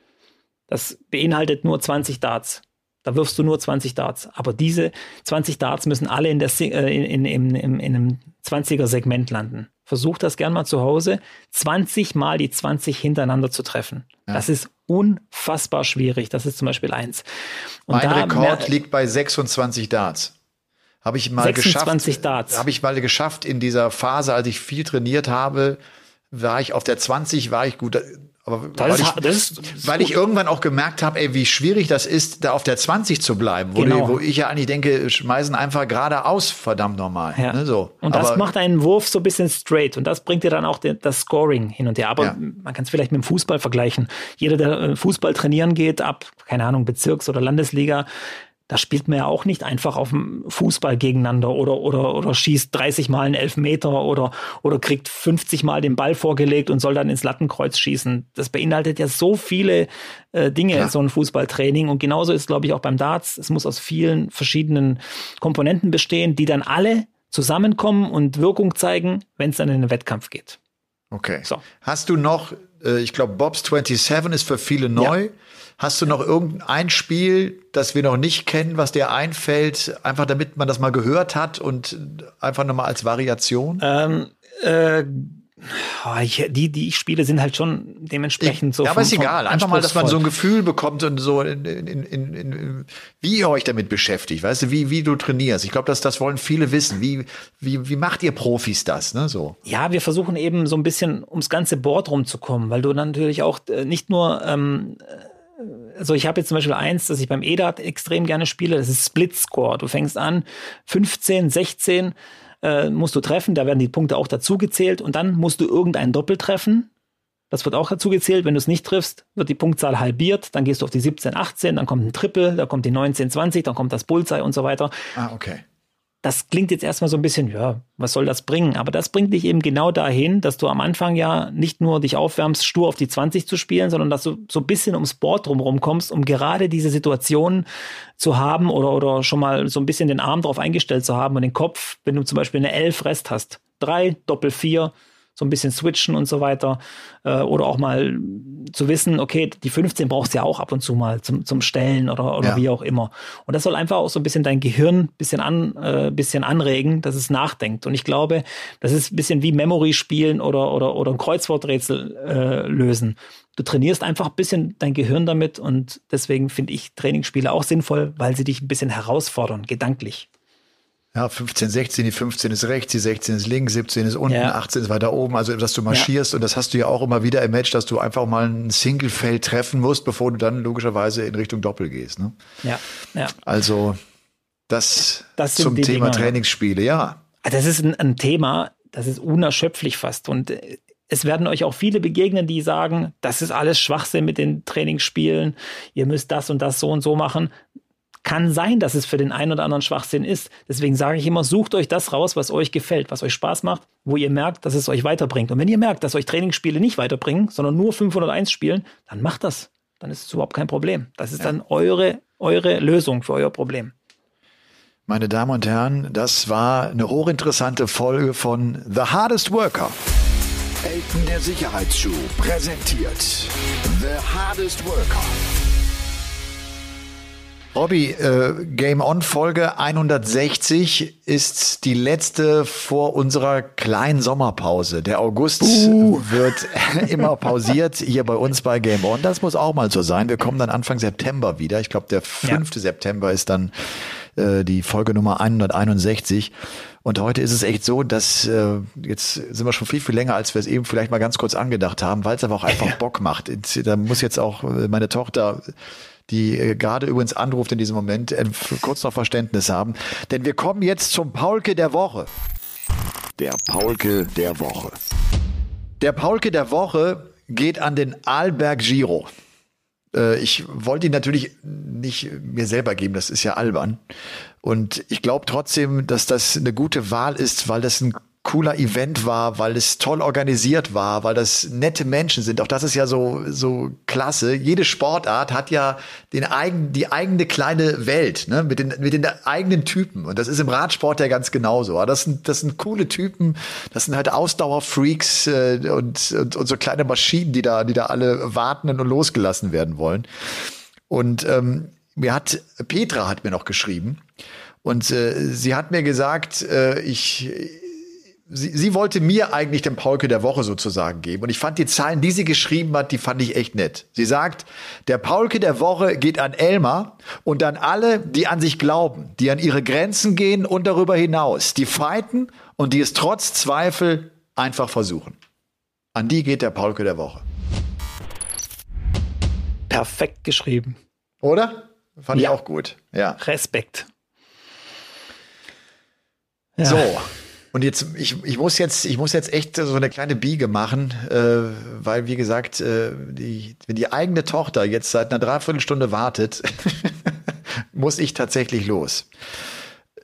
C: Das beinhaltet nur 20 Darts. Da wirfst du nur 20 Darts. Aber diese 20 Darts müssen alle in, der, äh, in, in, in, in einem 20er-Segment landen. Versuch das gern mal zu Hause, 20 mal die 20 hintereinander zu treffen. Ja. Das ist unfassbar schwierig. Das ist zum Beispiel eins.
B: Und mein Rekord liegt bei 26 Darts. Habe ich mal 26 geschafft. Darts. Habe ich mal geschafft in dieser Phase, als ich viel trainiert habe, war ich auf der 20, war ich gut. Aber weil, ist, ich, weil ich irgendwann auch gemerkt habe, ey, wie schwierig das ist, da auf der 20 zu bleiben, wo, genau. die, wo ich ja eigentlich denke, schmeißen einfach geradeaus, verdammt normal. Ja. Ne, so.
C: Und das Aber, macht einen Wurf so ein bisschen straight und das bringt dir dann auch den, das Scoring hin und her. Aber ja. man kann es vielleicht mit dem Fußball vergleichen. Jeder, der äh, Fußball trainieren geht, ab, keine Ahnung, Bezirks- oder Landesliga, da spielt man ja auch nicht einfach auf dem Fußball gegeneinander oder, oder, oder schießt 30 Mal einen Elfmeter oder, oder kriegt 50 Mal den Ball vorgelegt und soll dann ins Lattenkreuz schießen. Das beinhaltet ja so viele äh, Dinge, ja. so ein Fußballtraining. Und genauso ist, glaube ich, auch beim Darts. Es muss aus vielen verschiedenen Komponenten bestehen, die dann alle zusammenkommen und Wirkung zeigen, wenn es dann in den Wettkampf geht.
B: Okay. So. Hast du noch, äh, ich glaube, Bobs 27 ist für viele neu. Ja. Hast du noch irgendein Spiel, das wir noch nicht kennen, was dir einfällt, einfach damit man das mal gehört hat und einfach nochmal als Variation?
C: Ähm, äh, ich, die, die ich spiele, sind halt schon dementsprechend so.
B: Ja, aber ist egal. Einfach mal, dass man so ein Gefühl bekommt und so, in, in, in, in, wie ihr euch damit beschäftigt, weißt du, wie, wie du trainierst. Ich glaube, das, das wollen viele wissen. Wie, wie, wie macht ihr Profis das, ne, so?
C: Ja, wir versuchen eben so ein bisschen ums ganze Board rumzukommen, weil du natürlich auch äh, nicht nur, ähm, also ich habe jetzt zum Beispiel eins, das ich beim EDAT extrem gerne spiele, das ist Split Score. Du fängst an, 15, 16 äh, musst du treffen, da werden die Punkte auch dazu gezählt und dann musst du irgendein Doppel treffen. Das wird auch dazu gezählt. Wenn du es nicht triffst, wird die Punktzahl halbiert. Dann gehst du auf die 17, 18, dann kommt ein Triple, da kommt die 19, 20, dann kommt das Bullseye und so weiter.
B: Ah, okay
C: das klingt jetzt erstmal so ein bisschen, ja, was soll das bringen? Aber das bringt dich eben genau dahin, dass du am Anfang ja nicht nur dich aufwärmst, stur auf die 20 zu spielen, sondern dass du so ein bisschen ums Board drumherum kommst, um gerade diese Situation zu haben oder, oder schon mal so ein bisschen den Arm drauf eingestellt zu haben und den Kopf, wenn du zum Beispiel eine 11 Rest hast. Drei, Doppel vier, so ein bisschen switchen und so weiter. Äh, oder auch mal zu wissen, okay, die 15 brauchst du ja auch ab und zu mal zum, zum Stellen oder, oder ja. wie auch immer. Und das soll einfach auch so ein bisschen dein Gehirn bisschen, an, äh, bisschen anregen, dass es nachdenkt. Und ich glaube, das ist ein bisschen wie Memory spielen oder, oder, oder ein Kreuzworträtsel äh, lösen. Du trainierst einfach ein bisschen dein Gehirn damit und deswegen finde ich Trainingsspiele auch sinnvoll, weil sie dich ein bisschen herausfordern, gedanklich.
B: Ja, 15, 16, die 15 ist rechts, die 16 ist links, 17 ist unten, ja. 18 ist weiter oben. Also, dass du marschierst ja. und das hast du ja auch immer wieder im Match, dass du einfach mal ein Single-Feld treffen musst, bevor du dann logischerweise in Richtung Doppel gehst. Ne?
C: Ja, ja.
B: Also, das, das zum Thema Dinger, Trainingsspiele, ja.
C: Ah, das ist ein, ein Thema, das ist unerschöpflich fast und äh, es werden euch auch viele begegnen, die sagen, das ist alles Schwachsinn mit den Trainingsspielen, ihr müsst das und das so und so machen. Kann sein, dass es für den einen oder anderen Schwachsinn ist. Deswegen sage ich immer, sucht euch das raus, was euch gefällt, was euch Spaß macht, wo ihr merkt, dass es euch weiterbringt. Und wenn ihr merkt, dass euch Trainingsspiele nicht weiterbringen, sondern nur 501 spielen, dann macht das. Dann ist es überhaupt kein Problem. Das ist ja. dann eure, eure Lösung für euer Problem.
B: Meine Damen und Herren, das war eine hochinteressante Folge von The Hardest Worker.
A: Elton der Sicherheitsschuh präsentiert The Hardest Worker.
B: Robby, äh, Game On Folge 160 ist die letzte vor unserer kleinen Sommerpause. Der August uh. wird immer pausiert hier bei uns bei Game On. Das muss auch mal so sein. Wir kommen dann Anfang September wieder. Ich glaube, der 5. Ja. September ist dann äh, die Folge Nummer 161. Und heute ist es echt so, dass äh, jetzt sind wir schon viel, viel länger, als wir es eben vielleicht mal ganz kurz angedacht haben, weil es aber auch einfach. Bock macht. Da muss jetzt auch äh, meine Tochter die äh, gerade übrigens anruft in diesem Moment, äh, kurz noch Verständnis haben. Denn wir kommen jetzt zum Paulke der Woche.
A: Der Paulke der Woche.
B: Der Paulke der Woche geht an den Alberg Giro. Äh, ich wollte ihn natürlich nicht mir selber geben, das ist ja albern. Und ich glaube trotzdem, dass das eine gute Wahl ist, weil das ein cooler Event war, weil es toll organisiert war, weil das nette Menschen sind. Auch das ist ja so, so klasse. Jede Sportart hat ja den eigen, die eigene kleine Welt, ne, mit den, mit den eigenen Typen. Und das ist im Radsport ja ganz genauso. Das sind, das sind coole Typen. Das sind halt Ausdauerfreaks, äh, und, und, und so kleine Maschinen, die da, die da alle warten und losgelassen werden wollen. Und, ähm, mir hat, Petra hat mir noch geschrieben. Und äh, sie hat mir gesagt, äh, ich, sie, sie wollte mir eigentlich den Paulke der Woche sozusagen geben. Und ich fand die Zahlen, die sie geschrieben hat, die fand ich echt nett. Sie sagt, der Paulke der Woche geht an Elmar und an alle, die an sich glauben, die an ihre Grenzen gehen und darüber hinaus, die fighten und die es trotz Zweifel einfach versuchen. An die geht der Paulke der Woche.
C: Perfekt geschrieben.
B: Oder? Fand ja. ich auch gut. Ja.
C: Respekt.
B: Ja. So, und jetzt, ich, ich muss jetzt, ich muss jetzt echt so eine kleine Biege machen, äh, weil wie gesagt, äh, die, wenn die eigene Tochter jetzt seit einer Dreiviertelstunde wartet, muss ich tatsächlich los.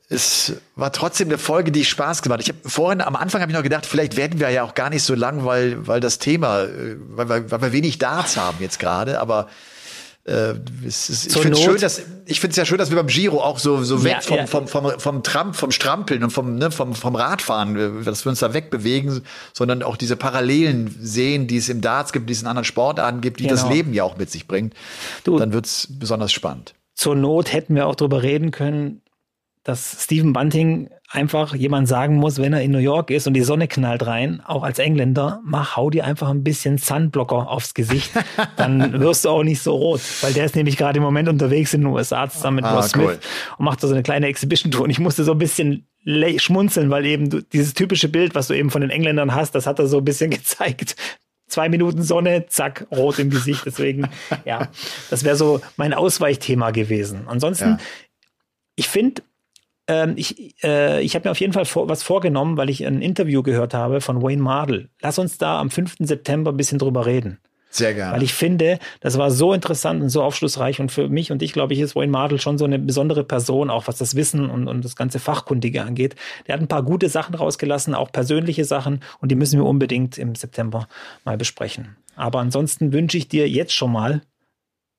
B: Es war trotzdem eine Folge, die Spaß gemacht. Ich habe vorhin am Anfang habe ich noch gedacht, vielleicht werden wir ja auch gar nicht so lang, weil weil das Thema, äh, weil, weil, weil wir wenig Darts haben jetzt gerade. Aber äh, ist, ich finde es schön, dass ich finde es ja schön, dass wir beim Giro auch so so weg ja, vom, ja. vom vom vom Tramp, vom Strampeln und vom ne, vom vom Radfahren, äh, dass wir uns da wegbewegen, sondern auch diese Parallelen sehen, die es im Darts gibt, die es in anderen Sportarten gibt, die genau. das Leben ja auch mit sich bringt. Du, dann wird's besonders spannend.
C: Zur Not hätten wir auch drüber reden können, dass Stephen Bunting einfach jemand sagen muss, wenn er in New York ist und die Sonne knallt rein, auch als Engländer, mach, hau dir einfach ein bisschen Sunblocker aufs Gesicht, dann wirst du auch nicht so rot, weil der ist nämlich gerade im Moment unterwegs in den USA zusammen mit ah, Ross Smith cool. und macht da so eine kleine Exhibition-Tour und ich musste so ein bisschen schmunzeln, weil eben du, dieses typische Bild, was du eben von den Engländern hast, das hat er so ein bisschen gezeigt. Zwei Minuten Sonne, zack, rot im Gesicht. Deswegen, ja, das wäre so mein Ausweichthema gewesen. Ansonsten, ja. ich finde, ähm, ich, äh, ich habe mir auf jeden Fall vor, was vorgenommen, weil ich ein Interview gehört habe von Wayne Mardell. Lass uns da am 5. September ein bisschen drüber reden.
B: Sehr gerne.
C: Weil ich finde, das war so interessant und so aufschlussreich und für mich und ich glaube ich ist Wayne Mardell schon so eine besondere Person, auch was das Wissen und, und das ganze Fachkundige angeht. Der hat ein paar gute Sachen rausgelassen, auch persönliche Sachen und die müssen wir unbedingt im September mal besprechen. Aber ansonsten wünsche ich dir jetzt schon mal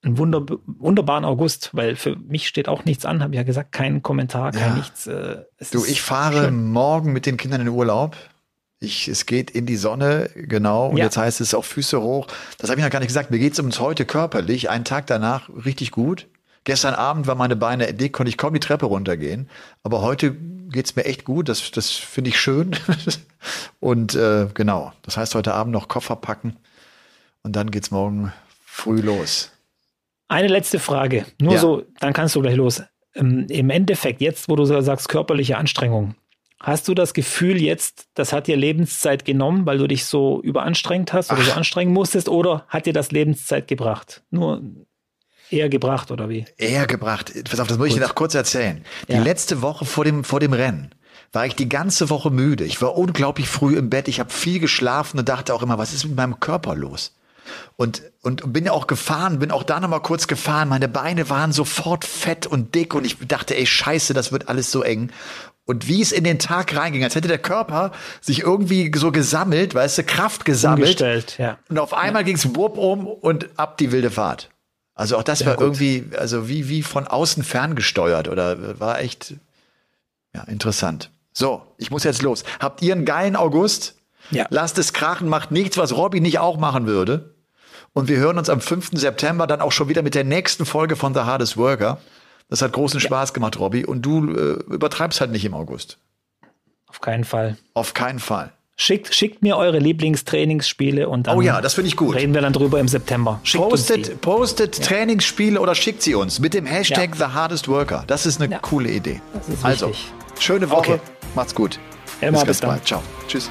C: einen wunder, wunderbaren August, weil für mich steht auch nichts an, habe ich ja gesagt, kein Kommentar, kein ja. nichts. Äh,
B: du, ich fahre schön. morgen mit den Kindern in den Urlaub. Ich, es geht in die Sonne, genau. Und ja. jetzt heißt es auch Füße hoch. Das habe ich noch gar nicht gesagt. Mir geht es uns heute körperlich, einen Tag danach richtig gut. Gestern Abend war meine Beine dick, konnte ich kaum die Treppe runtergehen. Aber heute geht's mir echt gut. Das, das finde ich schön. und äh, genau, das heißt heute Abend noch Koffer packen und dann geht's morgen früh los.
C: Eine letzte Frage. Nur ja. so, dann kannst du gleich los. Ähm, Im Endeffekt, jetzt, wo du sagst, körperliche Anstrengung, hast du das Gefühl jetzt, das hat dir Lebenszeit genommen, weil du dich so überanstrengt hast oder Ach. so anstrengen musstest, oder hat dir das Lebenszeit gebracht? Nur eher gebracht, oder wie?
B: Eher gebracht. Pass auf, das muss Gut. ich dir noch kurz erzählen. Die ja. letzte Woche vor dem, vor dem Rennen war ich die ganze Woche müde. Ich war unglaublich früh im Bett. Ich habe viel geschlafen und dachte auch immer, was ist mit meinem Körper los? Und, und bin ja auch gefahren, bin auch da nochmal kurz gefahren. Meine Beine waren sofort fett und dick und ich dachte, ey, scheiße, das wird alles so eng. Und wie es in den Tag reinging, als hätte der Körper sich irgendwie so gesammelt, weißt du, Kraft gesammelt.
C: Umgestellt, ja.
B: Und auf einmal ja. ging es wupp um und ab die wilde Fahrt. Also auch das Sehr war gut. irgendwie, also wie, wie von außen ferngesteuert oder war echt, ja, interessant. So, ich muss jetzt los. Habt ihr einen geilen August? Ja. Lasst es krachen, macht nichts, was Robby nicht auch machen würde. Und wir hören uns am 5. September dann auch schon wieder mit der nächsten Folge von The Hardest Worker. Das hat großen Spaß gemacht, Robby. Und du äh, übertreibst halt nicht im August.
C: Auf keinen Fall.
B: Auf keinen Fall.
C: Schickt, schickt mir eure Lieblingstrainingsspiele und dann
B: Oh ja, das finde ich gut.
C: reden wir dann drüber im September. Schickt.
B: Postet, postet Trainingsspiele oder schickt sie uns mit dem Hashtag
C: Ja.
B: The Hardest Worker. Das ist eine
C: Ja.
B: coole Idee. Also, schöne Woche.
C: Okay.
B: Macht's gut.
C: Elmar,
B: bis
C: bis
B: bald. Ciao. Tschüss.